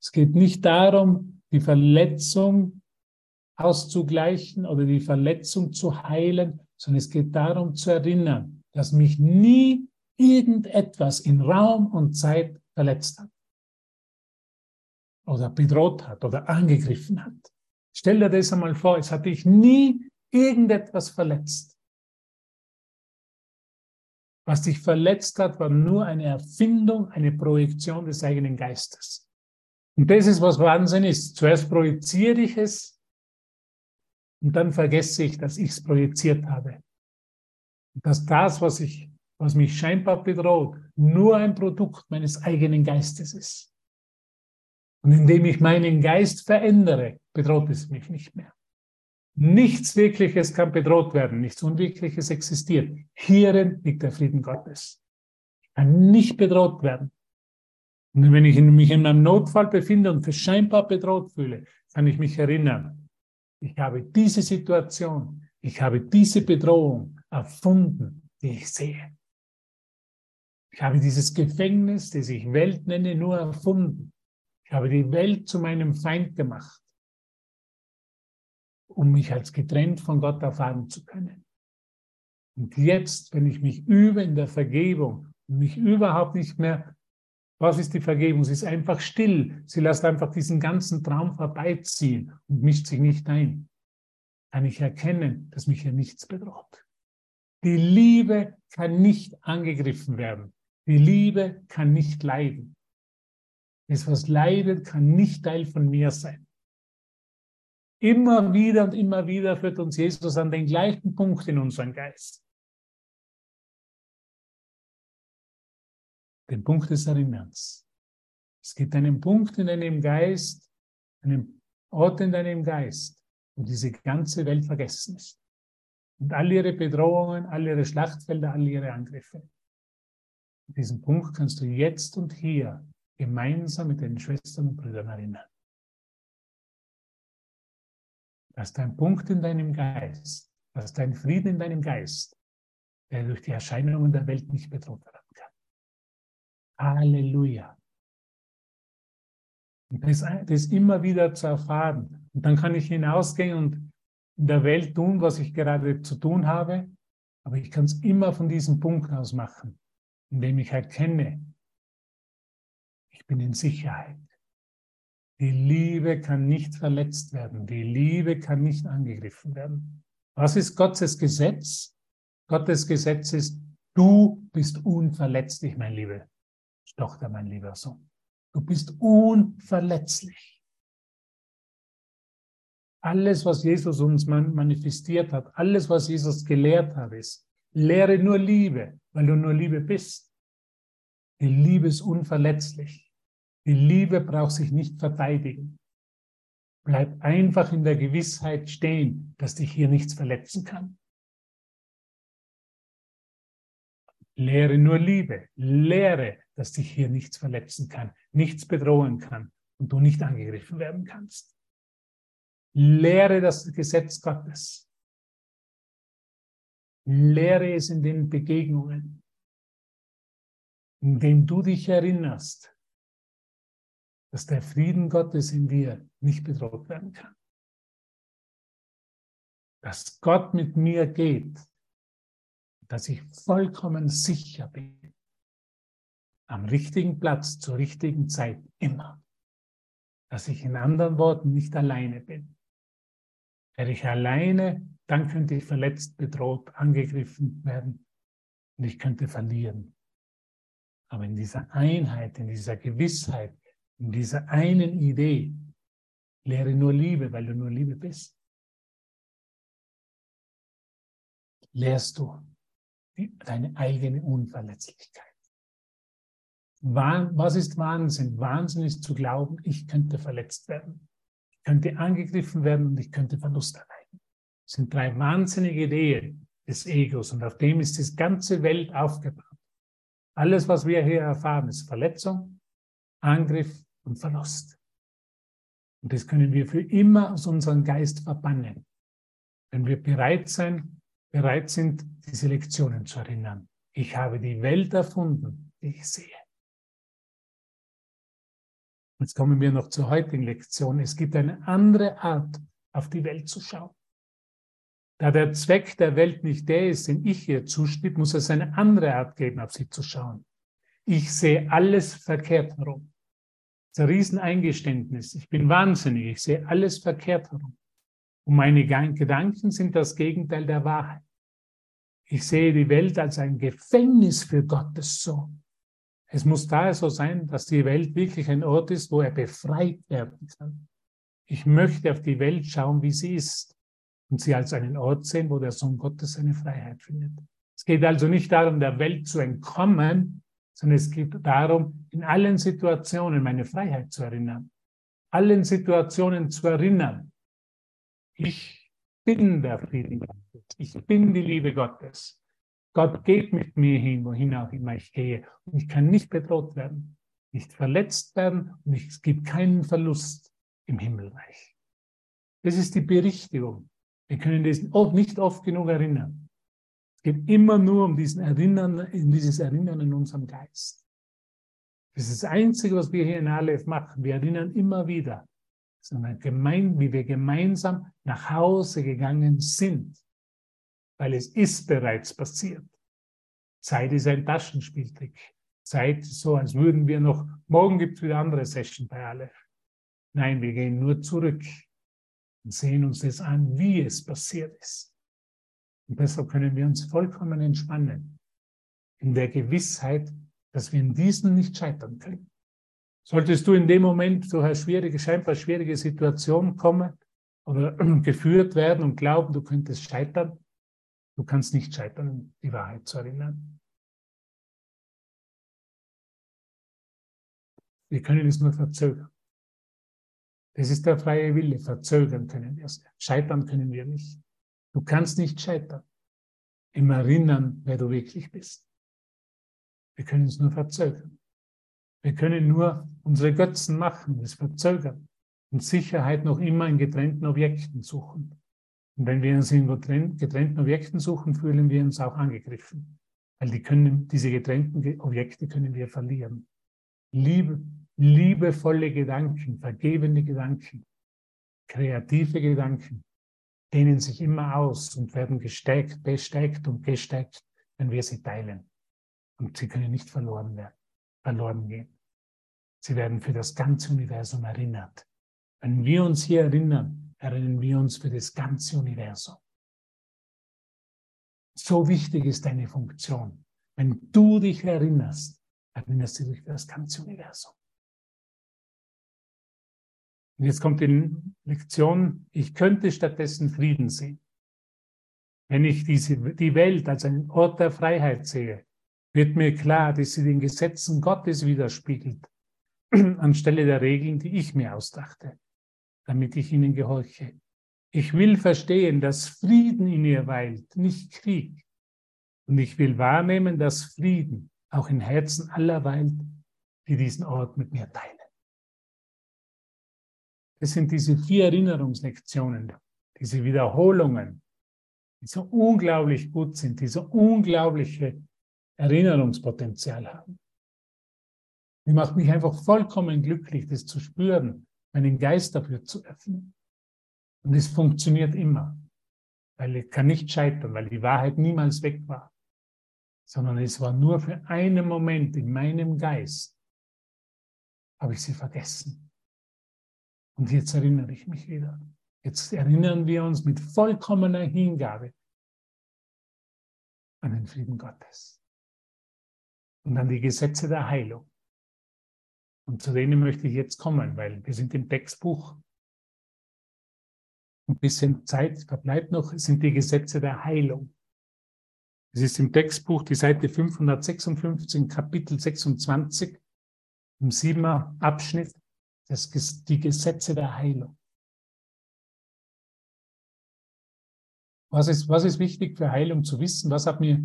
Es geht nicht darum, die Verletzung auszugleichen oder die Verletzung zu heilen, sondern es geht darum zu erinnern, dass mich nie irgendetwas in Raum und Zeit verletzt hat oder bedroht hat oder angegriffen hat. Stell dir das einmal vor, es hat dich nie irgendetwas verletzt. Was dich verletzt hat, war nur eine Erfindung, eine Projektion des eigenen Geistes. Und das ist, was Wahnsinn ist. Zuerst projiziere ich es und dann vergesse ich, dass ich es projiziert habe. Und dass das, was ich was mich scheinbar bedroht, nur ein Produkt meines eigenen Geistes ist. Und indem ich meinen Geist verändere, bedroht es mich nicht mehr. Nichts Wirkliches kann bedroht werden, nichts Unwirkliches existiert. Hierin liegt der Frieden Gottes. Ich kann nicht bedroht werden. Und wenn ich mich in einem Notfall befinde und für scheinbar bedroht fühle, kann ich mich erinnern, ich habe diese Situation, ich habe diese Bedrohung erfunden, die ich sehe. Ich habe dieses Gefängnis, das ich Welt nenne, nur erfunden. Ich habe die Welt zu meinem Feind gemacht, um mich als getrennt von Gott erfahren zu können. Und jetzt, wenn ich mich übe in der Vergebung und mich überhaupt nicht mehr, was ist die Vergebung? Sie ist einfach still. Sie lässt einfach diesen ganzen Traum vorbeiziehen und mischt sich nicht ein. Kann ich erkennen, dass mich hier nichts bedroht. Die Liebe kann nicht angegriffen werden. Die Liebe kann nicht leiden. Das, was leidet, kann nicht Teil von mir sein. Immer wieder und immer wieder führt uns Jesus an den gleichen Punkt in unseren Geist. Den Punkt des Erinnerns. Es gibt einen Punkt in deinem Geist, einen Ort in deinem Geist, wo diese ganze Welt vergessen ist. Und all ihre Bedrohungen, all ihre Schlachtfelder, all ihre Angriffe. Diesen Punkt kannst du jetzt und hier gemeinsam mit den Schwestern und Brüdern erinnern. Dass dein Punkt in deinem Geist, dass dein Frieden in deinem Geist, der durch die Erscheinungen der Welt nicht bedroht werden kann. Halleluja. Und das, das immer wieder zu erfahren. Und dann kann ich hinausgehen und in der Welt tun, was ich gerade zu tun habe. Aber ich kann es immer von diesem Punkt aus machen indem ich erkenne, ich bin in Sicherheit. Die Liebe kann nicht verletzt werden. Die Liebe kann nicht angegriffen werden. Was ist Gottes Gesetz? Gottes Gesetz ist, du bist unverletzlich, mein Liebe Tochter, mein lieber Sohn. Du bist unverletzlich. Alles, was Jesus uns manifestiert hat, alles, was Jesus gelehrt hat, ist, lehre nur Liebe, weil du nur Liebe bist. Die Liebe ist unverletzlich. Die Liebe braucht sich nicht verteidigen. Bleib einfach in der Gewissheit stehen, dass dich hier nichts verletzen kann. Lehre nur Liebe. Lehre, dass dich hier nichts verletzen kann, nichts bedrohen kann und du nicht angegriffen werden kannst. Lehre das Gesetz Gottes. Lehre es in den Begegnungen, in denen du dich erinnerst, dass der Frieden Gottes in dir nicht bedroht werden kann. Dass Gott mit mir geht, dass ich vollkommen sicher bin, am richtigen Platz zur richtigen Zeit immer. Dass ich in anderen Worten nicht alleine bin. Wäre ich alleine, dann könnte ich verletzt, bedroht, angegriffen werden und ich könnte verlieren. Aber in dieser Einheit, in dieser Gewissheit, in dieser einen Idee, lehre nur Liebe, weil du nur Liebe bist. Lehrst du deine eigene Unverletzlichkeit. Was ist Wahnsinn? Wahnsinn ist zu glauben, ich könnte verletzt werden, ich könnte angegriffen werden und ich könnte Verlust erleiden. Das sind drei wahnsinnige Ideen des Egos und auf dem ist die ganze Welt aufgebaut. Alles, was wir hier erfahren, ist Verletzung, Angriff und Verlust. Und das können wir für immer aus unserem Geist verbannen. Wenn wir bereit sein, bereit sind, diese Lektionen zu erinnern. Ich habe die Welt erfunden, die ich sehe. Jetzt kommen wir noch zur heutigen Lektion. Es gibt eine andere Art, auf die Welt zu schauen. Da der Zweck der Welt nicht der ist, den ich ihr zuschnitt, muss es eine andere Art geben, auf sie zu schauen. Ich sehe alles verkehrt herum. Das ist ein Rieseneingeständnis. Ich bin wahnsinnig. Ich sehe alles verkehrt herum. Und meine Gedanken sind das Gegenteil der Wahrheit. Ich sehe die Welt als ein Gefängnis für Gottes Sohn. Es muss daher so sein, dass die Welt wirklich ein Ort ist, wo er befreit werden kann. Ich möchte auf die Welt schauen, wie sie ist und sie als einen Ort sehen, wo der Sohn Gottes seine Freiheit findet. Es geht also nicht darum, der Welt zu entkommen, sondern es geht darum, in allen Situationen meine Freiheit zu erinnern. Allen Situationen zu erinnern. Ich bin der Frieden Gottes. Ich bin die Liebe Gottes. Gott geht mit mir hin, wohin auch immer ich gehe. Und ich kann nicht bedroht werden, nicht verletzt werden und es gibt keinen Verlust im Himmelreich. Das ist die Berichtigung. Wir können das nicht oft genug erinnern. Es geht immer nur um diesen Erinnern, dieses Erinnern in unserem Geist. Das ist das Einzige, was wir hier in Aleph machen. Wir erinnern immer wieder, gemein, wie wir gemeinsam nach Hause gegangen sind weil es ist bereits passiert. Zeit ist ein Taschenspieltrick. Zeit ist so, als würden wir noch, morgen gibt es wieder andere Session bei Aleph. Nein, wir gehen nur zurück und sehen uns das an, wie es passiert ist. Und deshalb können wir uns vollkommen entspannen. In der Gewissheit, dass wir in diesem nicht scheitern können. Solltest du in dem Moment durch eine schwierige, scheinbar schwierige Situation kommen oder geführt werden und glauben, du könntest scheitern, Du kannst nicht scheitern, die Wahrheit zu erinnern. Wir können es nur verzögern. Das ist der freie Wille. Verzögern können wir es. Scheitern können wir nicht. Du kannst nicht scheitern im Erinnern, wer du wirklich bist. Wir können es nur verzögern. Wir können nur unsere Götzen machen, es verzögern und Sicherheit noch immer in getrennten Objekten suchen. Und wenn wir uns in getrennten Objekten suchen, fühlen wir uns auch angegriffen. Weil die können, diese getrennten Objekte können wir verlieren. Liebe, liebevolle Gedanken, vergebende Gedanken, kreative Gedanken dehnen sich immer aus und werden gestärkt, bestärkt und gestärkt, wenn wir sie teilen. Und sie können nicht verloren werden, verloren gehen. Sie werden für das ganze Universum erinnert. Wenn wir uns hier erinnern, erinnern wir uns für das ganze Universum. So wichtig ist deine Funktion. Wenn du dich erinnerst, erinnerst du dich für das ganze Universum. Und jetzt kommt die Lektion, ich könnte stattdessen Frieden sehen. Wenn ich diese, die Welt als einen Ort der Freiheit sehe, wird mir klar, dass sie den Gesetzen Gottes widerspiegelt, anstelle der Regeln, die ich mir ausdachte, damit ich ihnen gehorche. Ich will verstehen, dass Frieden in ihr weilt, nicht Krieg. Und ich will wahrnehmen, dass Frieden auch in Herzen aller weilt, die diesen Ort mit mir teilen. Es sind diese vier Erinnerungslektionen, diese Wiederholungen, die so unglaublich gut sind, die so unglaubliche Erinnerungspotenzial haben. Die macht mich einfach vollkommen glücklich, das zu spüren, meinen Geist dafür zu öffnen. Und es funktioniert immer, weil ich kann nicht scheitern, weil die Wahrheit niemals weg war, sondern es war nur für einen Moment in meinem Geist, habe ich sie vergessen. Und jetzt erinnere ich mich wieder. Jetzt erinnern wir uns mit vollkommener Hingabe an den Frieden Gottes und an die Gesetze der Heilung. Und zu denen möchte ich jetzt kommen, weil wir sind im Textbuch. Ein bisschen Zeit verbleibt noch, es sind die Gesetze der Heilung. Es ist im Textbuch die Seite 556, Kapitel 26, im siebener Abschnitt, das, die Gesetze der Heilung. Was ist, was ist wichtig für Heilung zu wissen? Was hat mir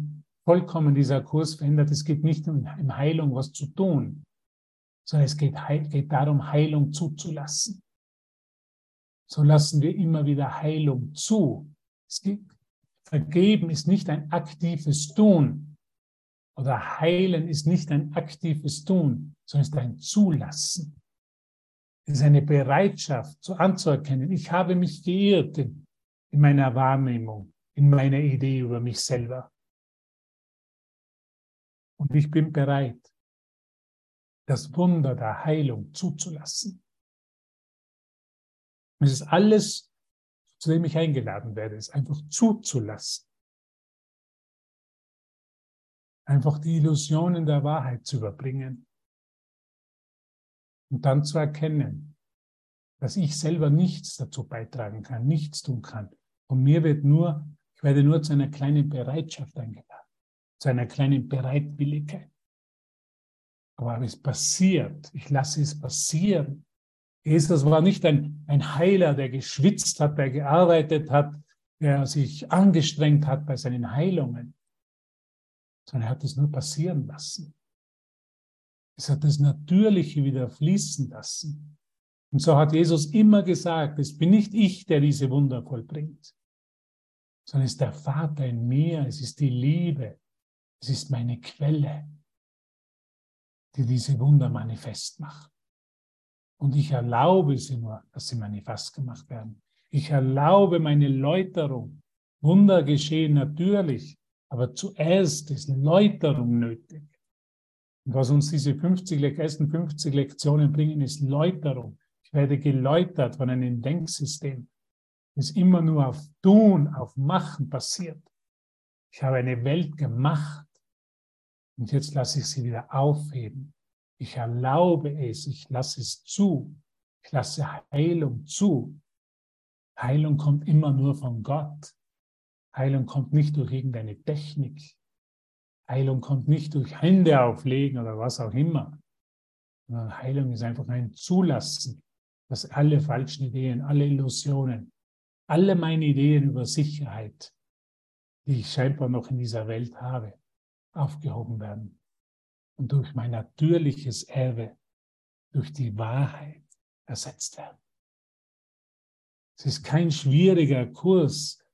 vollkommen dieser Kurs verändert? Es geht nicht um in Heilung was zu tun, sondern es geht, geht darum, Heilung zuzulassen. So lassen wir immer wieder Heilung zu. Es geht, Vergeben ist nicht ein aktives Tun oder heilen ist nicht ein aktives Tun, sondern ist ein Zulassen. Ist eine Bereitschaft zu anzuerkennen. Ich habe mich geirrt in, in meiner Wahrnehmung, in meiner Idee über mich selber. Und ich bin bereit, das Wunder der Heilung zuzulassen. Es ist alles, zu dem ich eingeladen werde, ist einfach zuzulassen. Einfach die Illusionen der Wahrheit zu überbringen. Und dann zu erkennen, dass ich selber nichts dazu beitragen kann, nichts tun kann. Und mir wird nur, ich werde nur zu einer kleinen Bereitschaft eingeladen, zu einer kleinen Bereitwilligkeit. Aber es passiert. Ich lasse es passieren. Jesus war nicht ein, ein Heiler, der geschwitzt hat, der gearbeitet hat, der sich angestrengt hat bei seinen Heilungen, sondern er hat es nur passieren lassen. Es hat das Natürliche wieder fließen lassen. Und so hat Jesus immer gesagt, es bin nicht ich, der diese Wunder vollbringt, sondern es ist der Vater in mir, es ist die Liebe, es ist meine Quelle die diese Wunder manifest macht. Und ich erlaube sie nur, dass sie manifest gemacht werden. Ich erlaube meine Läuterung. Wunder geschehen natürlich, aber zuerst ist Läuterung nötig. Und was uns diese 50, ersten 50 Lektionen bringen, ist Läuterung. Ich werde geläutert von einem Denksystem, das immer nur auf Tun, auf Machen passiert. Ich habe eine Welt gemacht, und jetzt lasse ich sie wieder aufheben. Ich erlaube es, ich lasse es zu. Ich lasse Heilung zu. Heilung kommt immer nur von Gott. Heilung kommt nicht durch irgendeine Technik. Heilung kommt nicht durch Hände auflegen oder was auch immer. Heilung ist einfach ein Zulassen, dass alle falschen Ideen, alle Illusionen, alle meine Ideen über Sicherheit, die ich scheinbar noch in dieser Welt habe, aufgehoben werden und durch mein natürliches Erbe, durch die Wahrheit ersetzt werden. Es ist kein schwieriger Kurs.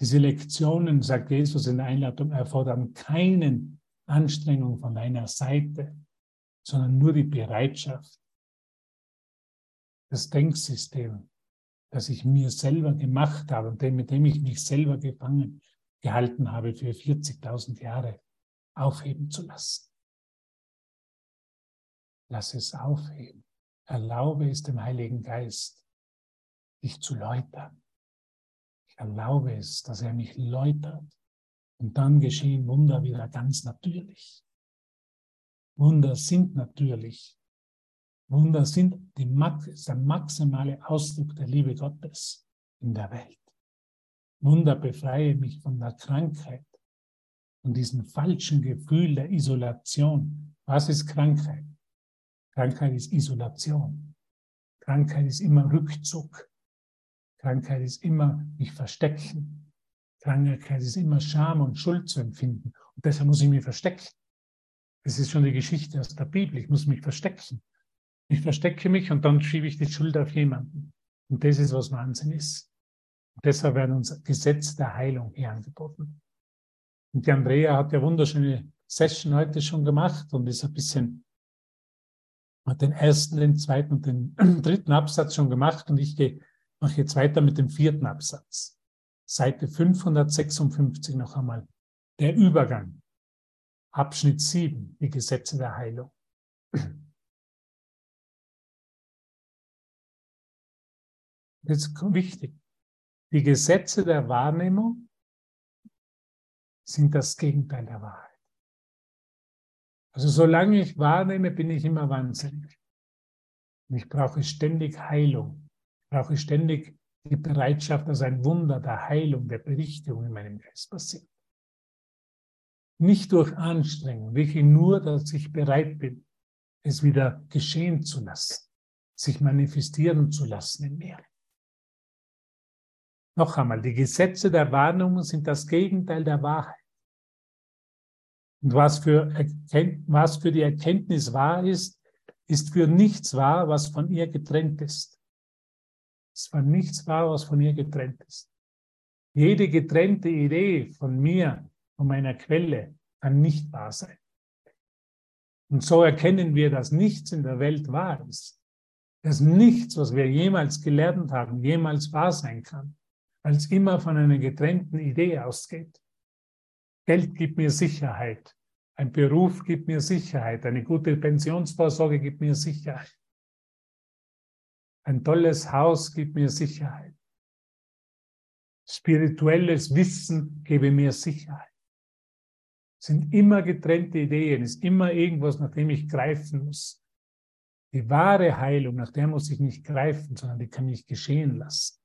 Diese Lektionen, sagt Jesus in der Einladung, erfordern keinen Anstrengung von deiner Seite, sondern nur die Bereitschaft, das Denksystem, das ich mir selber gemacht habe und mit dem ich mich selber gefangen gehalten habe für 40.000 Jahre, aufheben zu lassen. Lass es aufheben. Erlaube es dem Heiligen Geist, dich zu läutern. Ich erlaube es, dass er mich läutert. Und dann geschehen Wunder wieder ganz natürlich. Wunder sind natürlich. Wunder sind die, der maximale Ausdruck der Liebe Gottes in der Welt. Wunder befreie mich von der Krankheit, von diesem falschen Gefühl der Isolation. Was ist Krankheit? Krankheit ist Isolation. Krankheit ist immer Rückzug. Krankheit ist immer mich verstecken. Krankheit ist immer Scham und Schuld zu empfinden. Und deshalb muss ich mich verstecken. Das ist schon die Geschichte aus der Bibel. Ich muss mich verstecken. Ich verstecke mich und dann schiebe ich die Schuld auf jemanden. Und das ist, was Wahnsinn ist. Und deshalb werden uns Gesetze der Heilung hier angeboten. Und die Andrea hat ja wunderschöne Session heute schon gemacht und ist ein bisschen, hat den ersten, den zweiten und den dritten Absatz schon gemacht und ich gehe mache jetzt weiter mit dem vierten Absatz. Seite 556 noch einmal. Der Übergang. Abschnitt 7, die Gesetze der Heilung. Das ist wichtig. Die Gesetze der Wahrnehmung sind das Gegenteil der Wahrheit. Also solange ich wahrnehme, bin ich immer wahnsinnig. Und ich brauche ständig Heilung brauche ich ständig die Bereitschaft, dass ein Wunder der Heilung, der Berichtigung in meinem Geist passiert. Nicht durch Anstrengung, wirklich nur, dass ich bereit bin, es wieder geschehen zu lassen, sich manifestieren zu lassen in mir. Noch einmal, die Gesetze der Warnung sind das Gegenteil der Wahrheit. Und was für, was für die Erkenntnis wahr ist, ist für nichts wahr, was von ihr getrennt ist. Es war nichts wahr, was von ihr getrennt ist. Jede getrennte Idee von mir, von meiner Quelle, kann nicht wahr sein. Und so erkennen wir, dass nichts in der Welt wahr ist. Dass nichts, was wir jemals gelernt haben, jemals wahr sein kann, als immer von einer getrennten Idee ausgeht. Geld gibt mir Sicherheit. Ein Beruf gibt mir Sicherheit. Eine gute Pensionsvorsorge gibt mir Sicherheit. Ein tolles Haus gibt mir Sicherheit. Spirituelles Wissen gebe mir Sicherheit. Es sind immer getrennte Ideen, es ist immer irgendwas, nach dem ich greifen muss. Die wahre Heilung, nach der muss ich nicht greifen, sondern die kann ich geschehen lassen.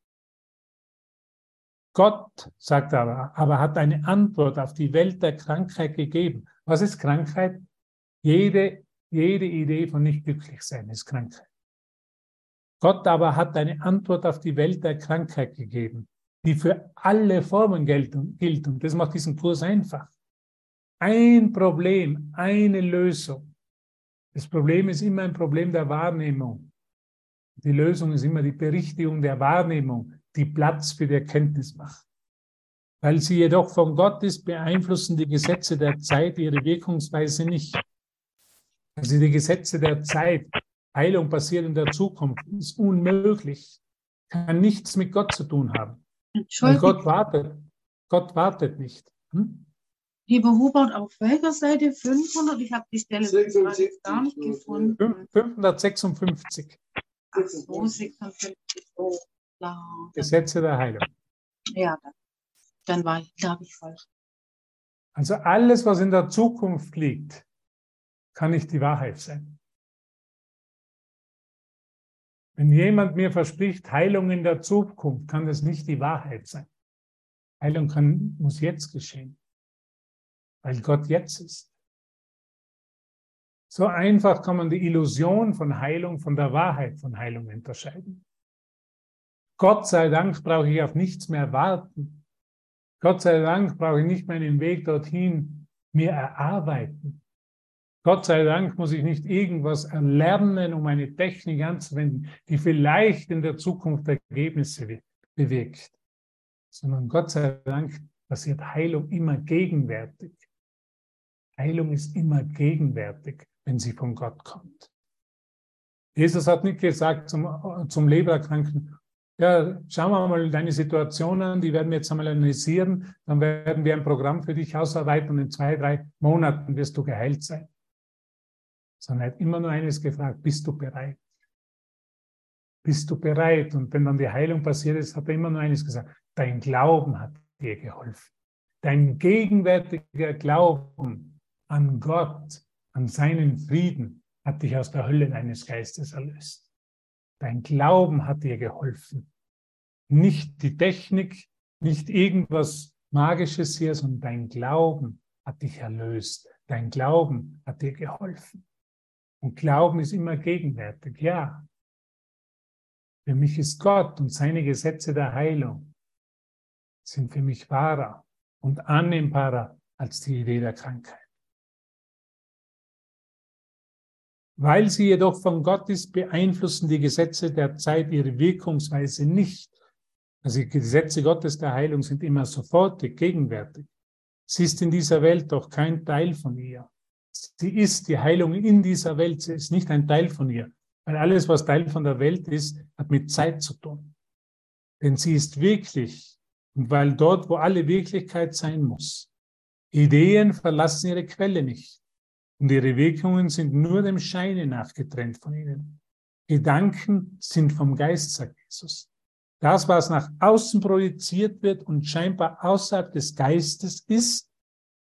Gott, sagt aber, aber hat eine Antwort auf die Welt der Krankheit gegeben. Was ist Krankheit? Jede, jede Idee von nicht glücklich sein ist Krankheit. Gott aber hat eine Antwort auf die Welt der Krankheit gegeben, die für alle Formen gilt und das macht diesen Kurs einfach. Ein Problem, eine Lösung. Das Problem ist immer ein Problem der Wahrnehmung. Die Lösung ist immer die Berichtigung der Wahrnehmung, die Platz für die Erkenntnis macht. Weil sie jedoch von Gott ist, beeinflussen die Gesetze der Zeit ihre Wirkungsweise nicht. Also die Gesetze der Zeit Heilung passiert in der Zukunft, ist unmöglich, kann nichts mit Gott zu tun haben. Weil Gott wartet. Gott wartet nicht. Hm? Lieber Hubert, auf welcher Seite 500? Ich habe die Stelle 76, gar nicht gefunden. 556. Ach so, 56. Oh, klar. Gesetze der Heilung. Ja, dann, war ich, glaube ich, falsch. Also alles, was in der Zukunft liegt, kann nicht die Wahrheit sein. Wenn jemand mir verspricht, Heilung in der Zukunft, kann das nicht die Wahrheit sein. Heilung kann, muss jetzt geschehen, weil Gott jetzt ist. So einfach kann man die Illusion von Heilung von der Wahrheit von Heilung unterscheiden. Gott sei Dank brauche ich auf nichts mehr warten. Gott sei Dank brauche ich nicht meinen Weg dorthin mir erarbeiten. Gott sei Dank muss ich nicht irgendwas erlernen, um eine Technik anzuwenden, die vielleicht in der Zukunft Ergebnisse bewirkt, sondern Gott sei Dank passiert Heilung immer gegenwärtig. Heilung ist immer gegenwärtig, wenn sie von Gott kommt. Jesus hat nicht gesagt zum, zum Leberkranken, ja, schauen wir mal deine Situation an, die werden wir jetzt einmal analysieren, dann werden wir ein Programm für dich ausarbeiten und in zwei, drei Monaten wirst du geheilt sein sondern er hat immer nur eines gefragt, bist du bereit? Bist du bereit? Und wenn dann die Heilung passiert ist, hat er immer nur eines gesagt, dein Glauben hat dir geholfen. Dein gegenwärtiger Glauben an Gott, an seinen Frieden, hat dich aus der Hölle deines Geistes erlöst. Dein Glauben hat dir geholfen. Nicht die Technik, nicht irgendwas Magisches hier, sondern dein Glauben hat dich erlöst. Dein Glauben hat dir geholfen. Und Glauben ist immer gegenwärtig, ja. Für mich ist Gott und seine Gesetze der Heilung sind für mich wahrer und annehmbarer als die Idee der Krankheit. Weil sie jedoch von Gott ist, beeinflussen die Gesetze der Zeit ihre Wirkungsweise nicht. Also die Gesetze Gottes der Heilung sind immer sofortig, gegenwärtig. Sie ist in dieser Welt doch kein Teil von ihr. Sie ist die Heilung in dieser Welt, sie ist nicht ein Teil von ihr. Weil alles, was Teil von der Welt ist, hat mit Zeit zu tun. Denn sie ist wirklich. Und weil dort, wo alle Wirklichkeit sein muss, Ideen verlassen ihre Quelle nicht und ihre Wirkungen sind nur dem Scheine nachgetrennt von ihnen. Gedanken sind vom Geist, sagt Jesus. Das, was nach außen projiziert wird und scheinbar außerhalb des Geistes ist,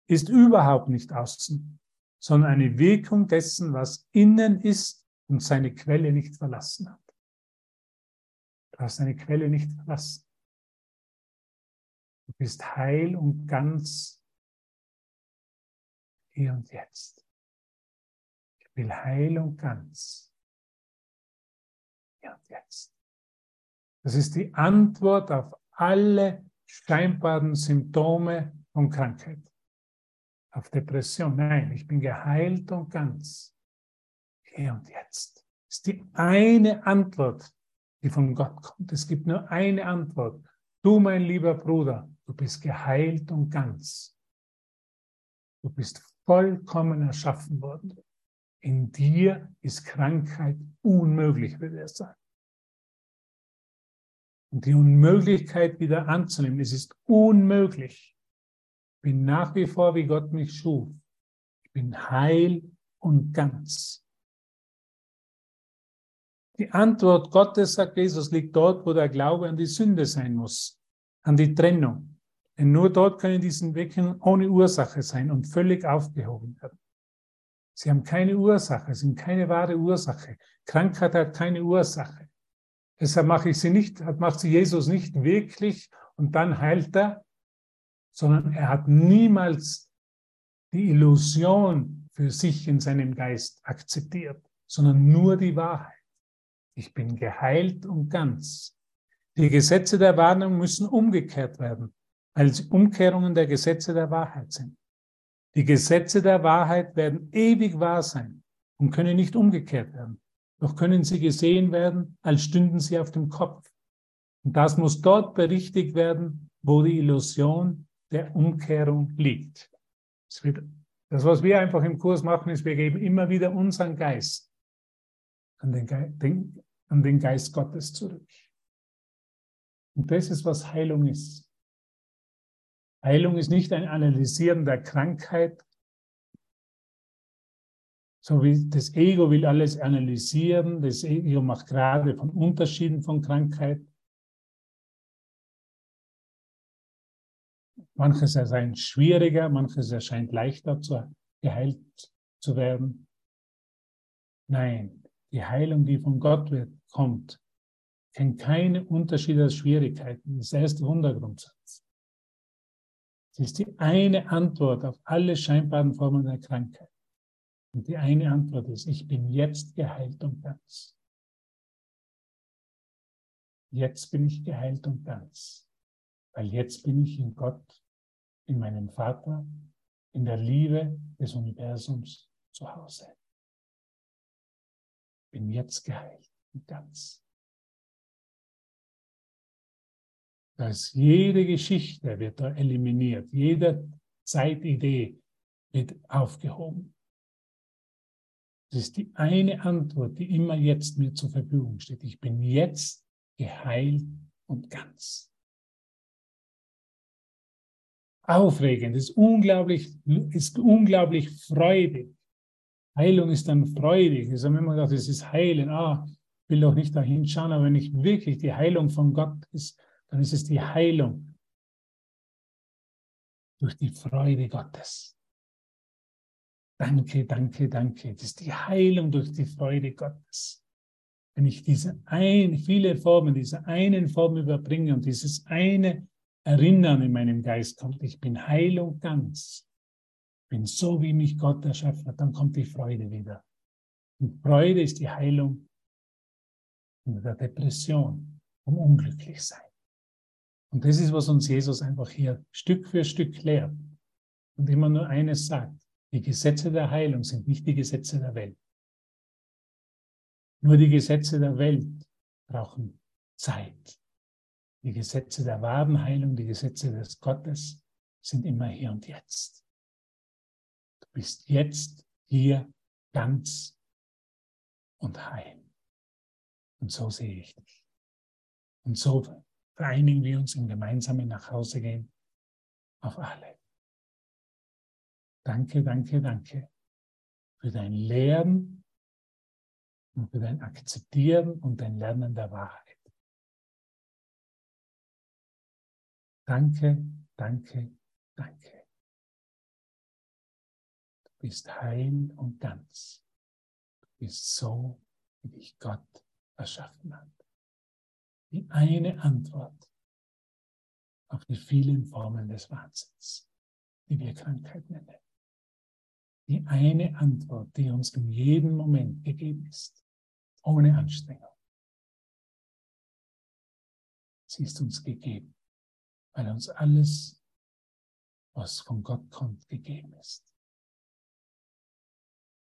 ist überhaupt nicht außen, sondern eine Wirkung dessen, was innen ist und seine Quelle nicht verlassen hat. Du hast deine Quelle nicht verlassen. Du bist heil und ganz hier und jetzt will heil und ganz. Ja, und jetzt. Das ist die Antwort auf alle scheinbaren Symptome von Krankheit. Auf Depression. Nein, ich bin geheilt und ganz. Hier und jetzt. Das ist die eine Antwort, die von Gott kommt. Es gibt nur eine Antwort. Du, mein lieber Bruder, du bist geheilt und ganz. Du bist vollkommen erschaffen worden. In dir ist Krankheit unmöglich, würde er sagen. Und die Unmöglichkeit wieder anzunehmen, es ist unmöglich. Bin nach wie vor, wie Gott mich schuf. Ich bin heil und ganz. Die Antwort Gottes, sagt Jesus, liegt dort, wo der Glaube an die Sünde sein muss, an die Trennung. Denn nur dort können diese Wirkungen ohne Ursache sein und völlig aufgehoben werden. Sie haben keine Ursache, sind keine wahre Ursache. Krankheit hat keine Ursache. Deshalb mache ich sie nicht, macht sie Jesus nicht wirklich und dann heilt er, sondern er hat niemals die Illusion für sich in seinem Geist akzeptiert, sondern nur die Wahrheit. Ich bin geheilt und ganz. Die Gesetze der Warnung müssen umgekehrt werden, weil sie Umkehrungen der Gesetze der Wahrheit sind. Die Gesetze der Wahrheit werden ewig wahr sein und können nicht umgekehrt werden. Doch können sie gesehen werden, als stünden sie auf dem Kopf. Und das muss dort berichtigt werden, wo die Illusion der Umkehrung liegt. Das, was wir einfach im Kurs machen, ist, wir geben immer wieder unseren Geist an den, Ge den, an den Geist Gottes zurück. Und das ist, was Heilung ist. Heilung ist nicht ein Analysieren der Krankheit, so wie das Ego will alles analysieren, das Ego macht gerade von Unterschieden von Krankheit. Manches erscheint schwieriger, manches erscheint leichter zu, geheilt zu werden. Nein, die Heilung, die von Gott wird, kommt, kennt keine Unterschiede als Schwierigkeiten. Das ist der erste Wundergrundsatz. Sie ist die eine Antwort auf alle scheinbaren Formen der Krankheit. Und die eine Antwort ist, ich bin jetzt geheilt und ganz. Jetzt bin ich geheilt und ganz, weil jetzt bin ich in Gott, in meinem Vater, in der Liebe des Universums zu Hause. Bin jetzt geheilt und ganz. dass jede Geschichte wird da eliminiert, jede Zeitidee wird aufgehoben. Das ist die eine Antwort, die immer jetzt mir zur Verfügung steht. Ich bin jetzt geheilt und ganz. Aufregend, ist unglaublich, ist unglaublich freudig. Heilung ist dann freudig. Ich habe immer gedacht, es ist heilen. Ah, will doch nicht dahin schauen, aber wenn ich wirklich die Heilung von Gott ist, dann ist es die Heilung durch die Freude Gottes. Danke, danke, danke. Das ist die Heilung durch die Freude Gottes. Wenn ich diese ein, viele Formen, diese einen Form überbringe und dieses eine Erinnern in meinem Geist kommt, ich bin heil und ganz, bin so, wie mich Gott erschaffen hat, dann kommt die Freude wieder. Und Freude ist die Heilung von der Depression, vom Unglücklichsein. Und das ist, was uns Jesus einfach hier Stück für Stück lehrt. Und immer nur eines sagt, die Gesetze der Heilung sind nicht die Gesetze der Welt. Nur die Gesetze der Welt brauchen Zeit. Die Gesetze der wahren Heilung, die Gesetze des Gottes sind immer hier und jetzt. Du bist jetzt hier ganz und heil. Und so sehe ich dich. Und so vereinigen wir uns im gemeinsamen Nachhausegehen auf alle. Danke, danke, danke für dein Lehren und für dein Akzeptieren und dein Lernen der Wahrheit. Danke, danke, danke. Du bist heil und ganz. Du bist so, wie dich Gott erschaffen hat. Die eine Antwort auf die vielen Formen des Wahnsinns, die wir Krankheit nennen die eine Antwort, die uns in jedem Moment gegeben ist, ohne Anstrengung. Sie ist uns gegeben, weil uns alles, was von Gott kommt, gegeben ist.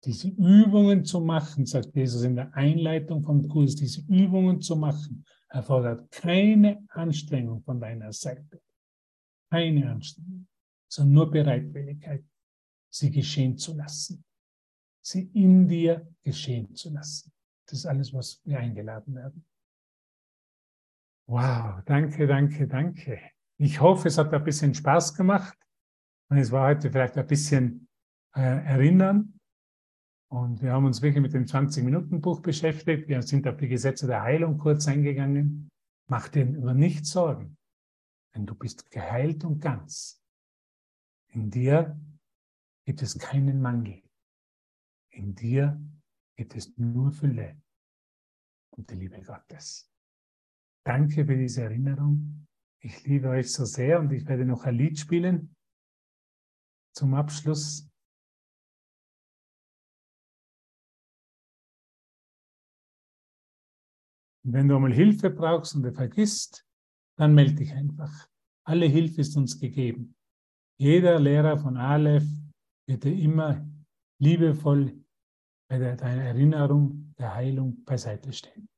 Diese Übungen zu machen, sagt Jesus in der Einleitung vom Kurs, diese Übungen zu machen, erfordert keine Anstrengung von deiner Seite. Keine Anstrengung, sondern nur Bereitwilligkeit sie geschehen zu lassen. Sie in dir geschehen zu lassen. Das ist alles, was wir eingeladen werden. Wow, danke, danke, danke. Ich hoffe, es hat ein bisschen Spaß gemacht und es war heute vielleicht ein bisschen äh, erinnern. Und wir haben uns wirklich mit dem 20-Minuten-Buch beschäftigt. Wir sind auf die Gesetze der Heilung kurz eingegangen. Mach dir über nichts Sorgen, denn du bist geheilt und ganz. In dir gibt es keinen Mangel. In dir gibt es nur Fülle und die Liebe Gottes. Danke für diese Erinnerung. Ich liebe euch so sehr und ich werde noch ein Lied spielen zum Abschluss. Und wenn du einmal Hilfe brauchst und du vergisst, dann melde dich einfach. Alle Hilfe ist uns gegeben. Jeder Lehrer von Aleph wird dir immer liebevoll bei deiner Erinnerung der Heilung beiseite stehen.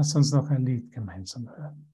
Lass uns noch ein Lied gemeinsam hören.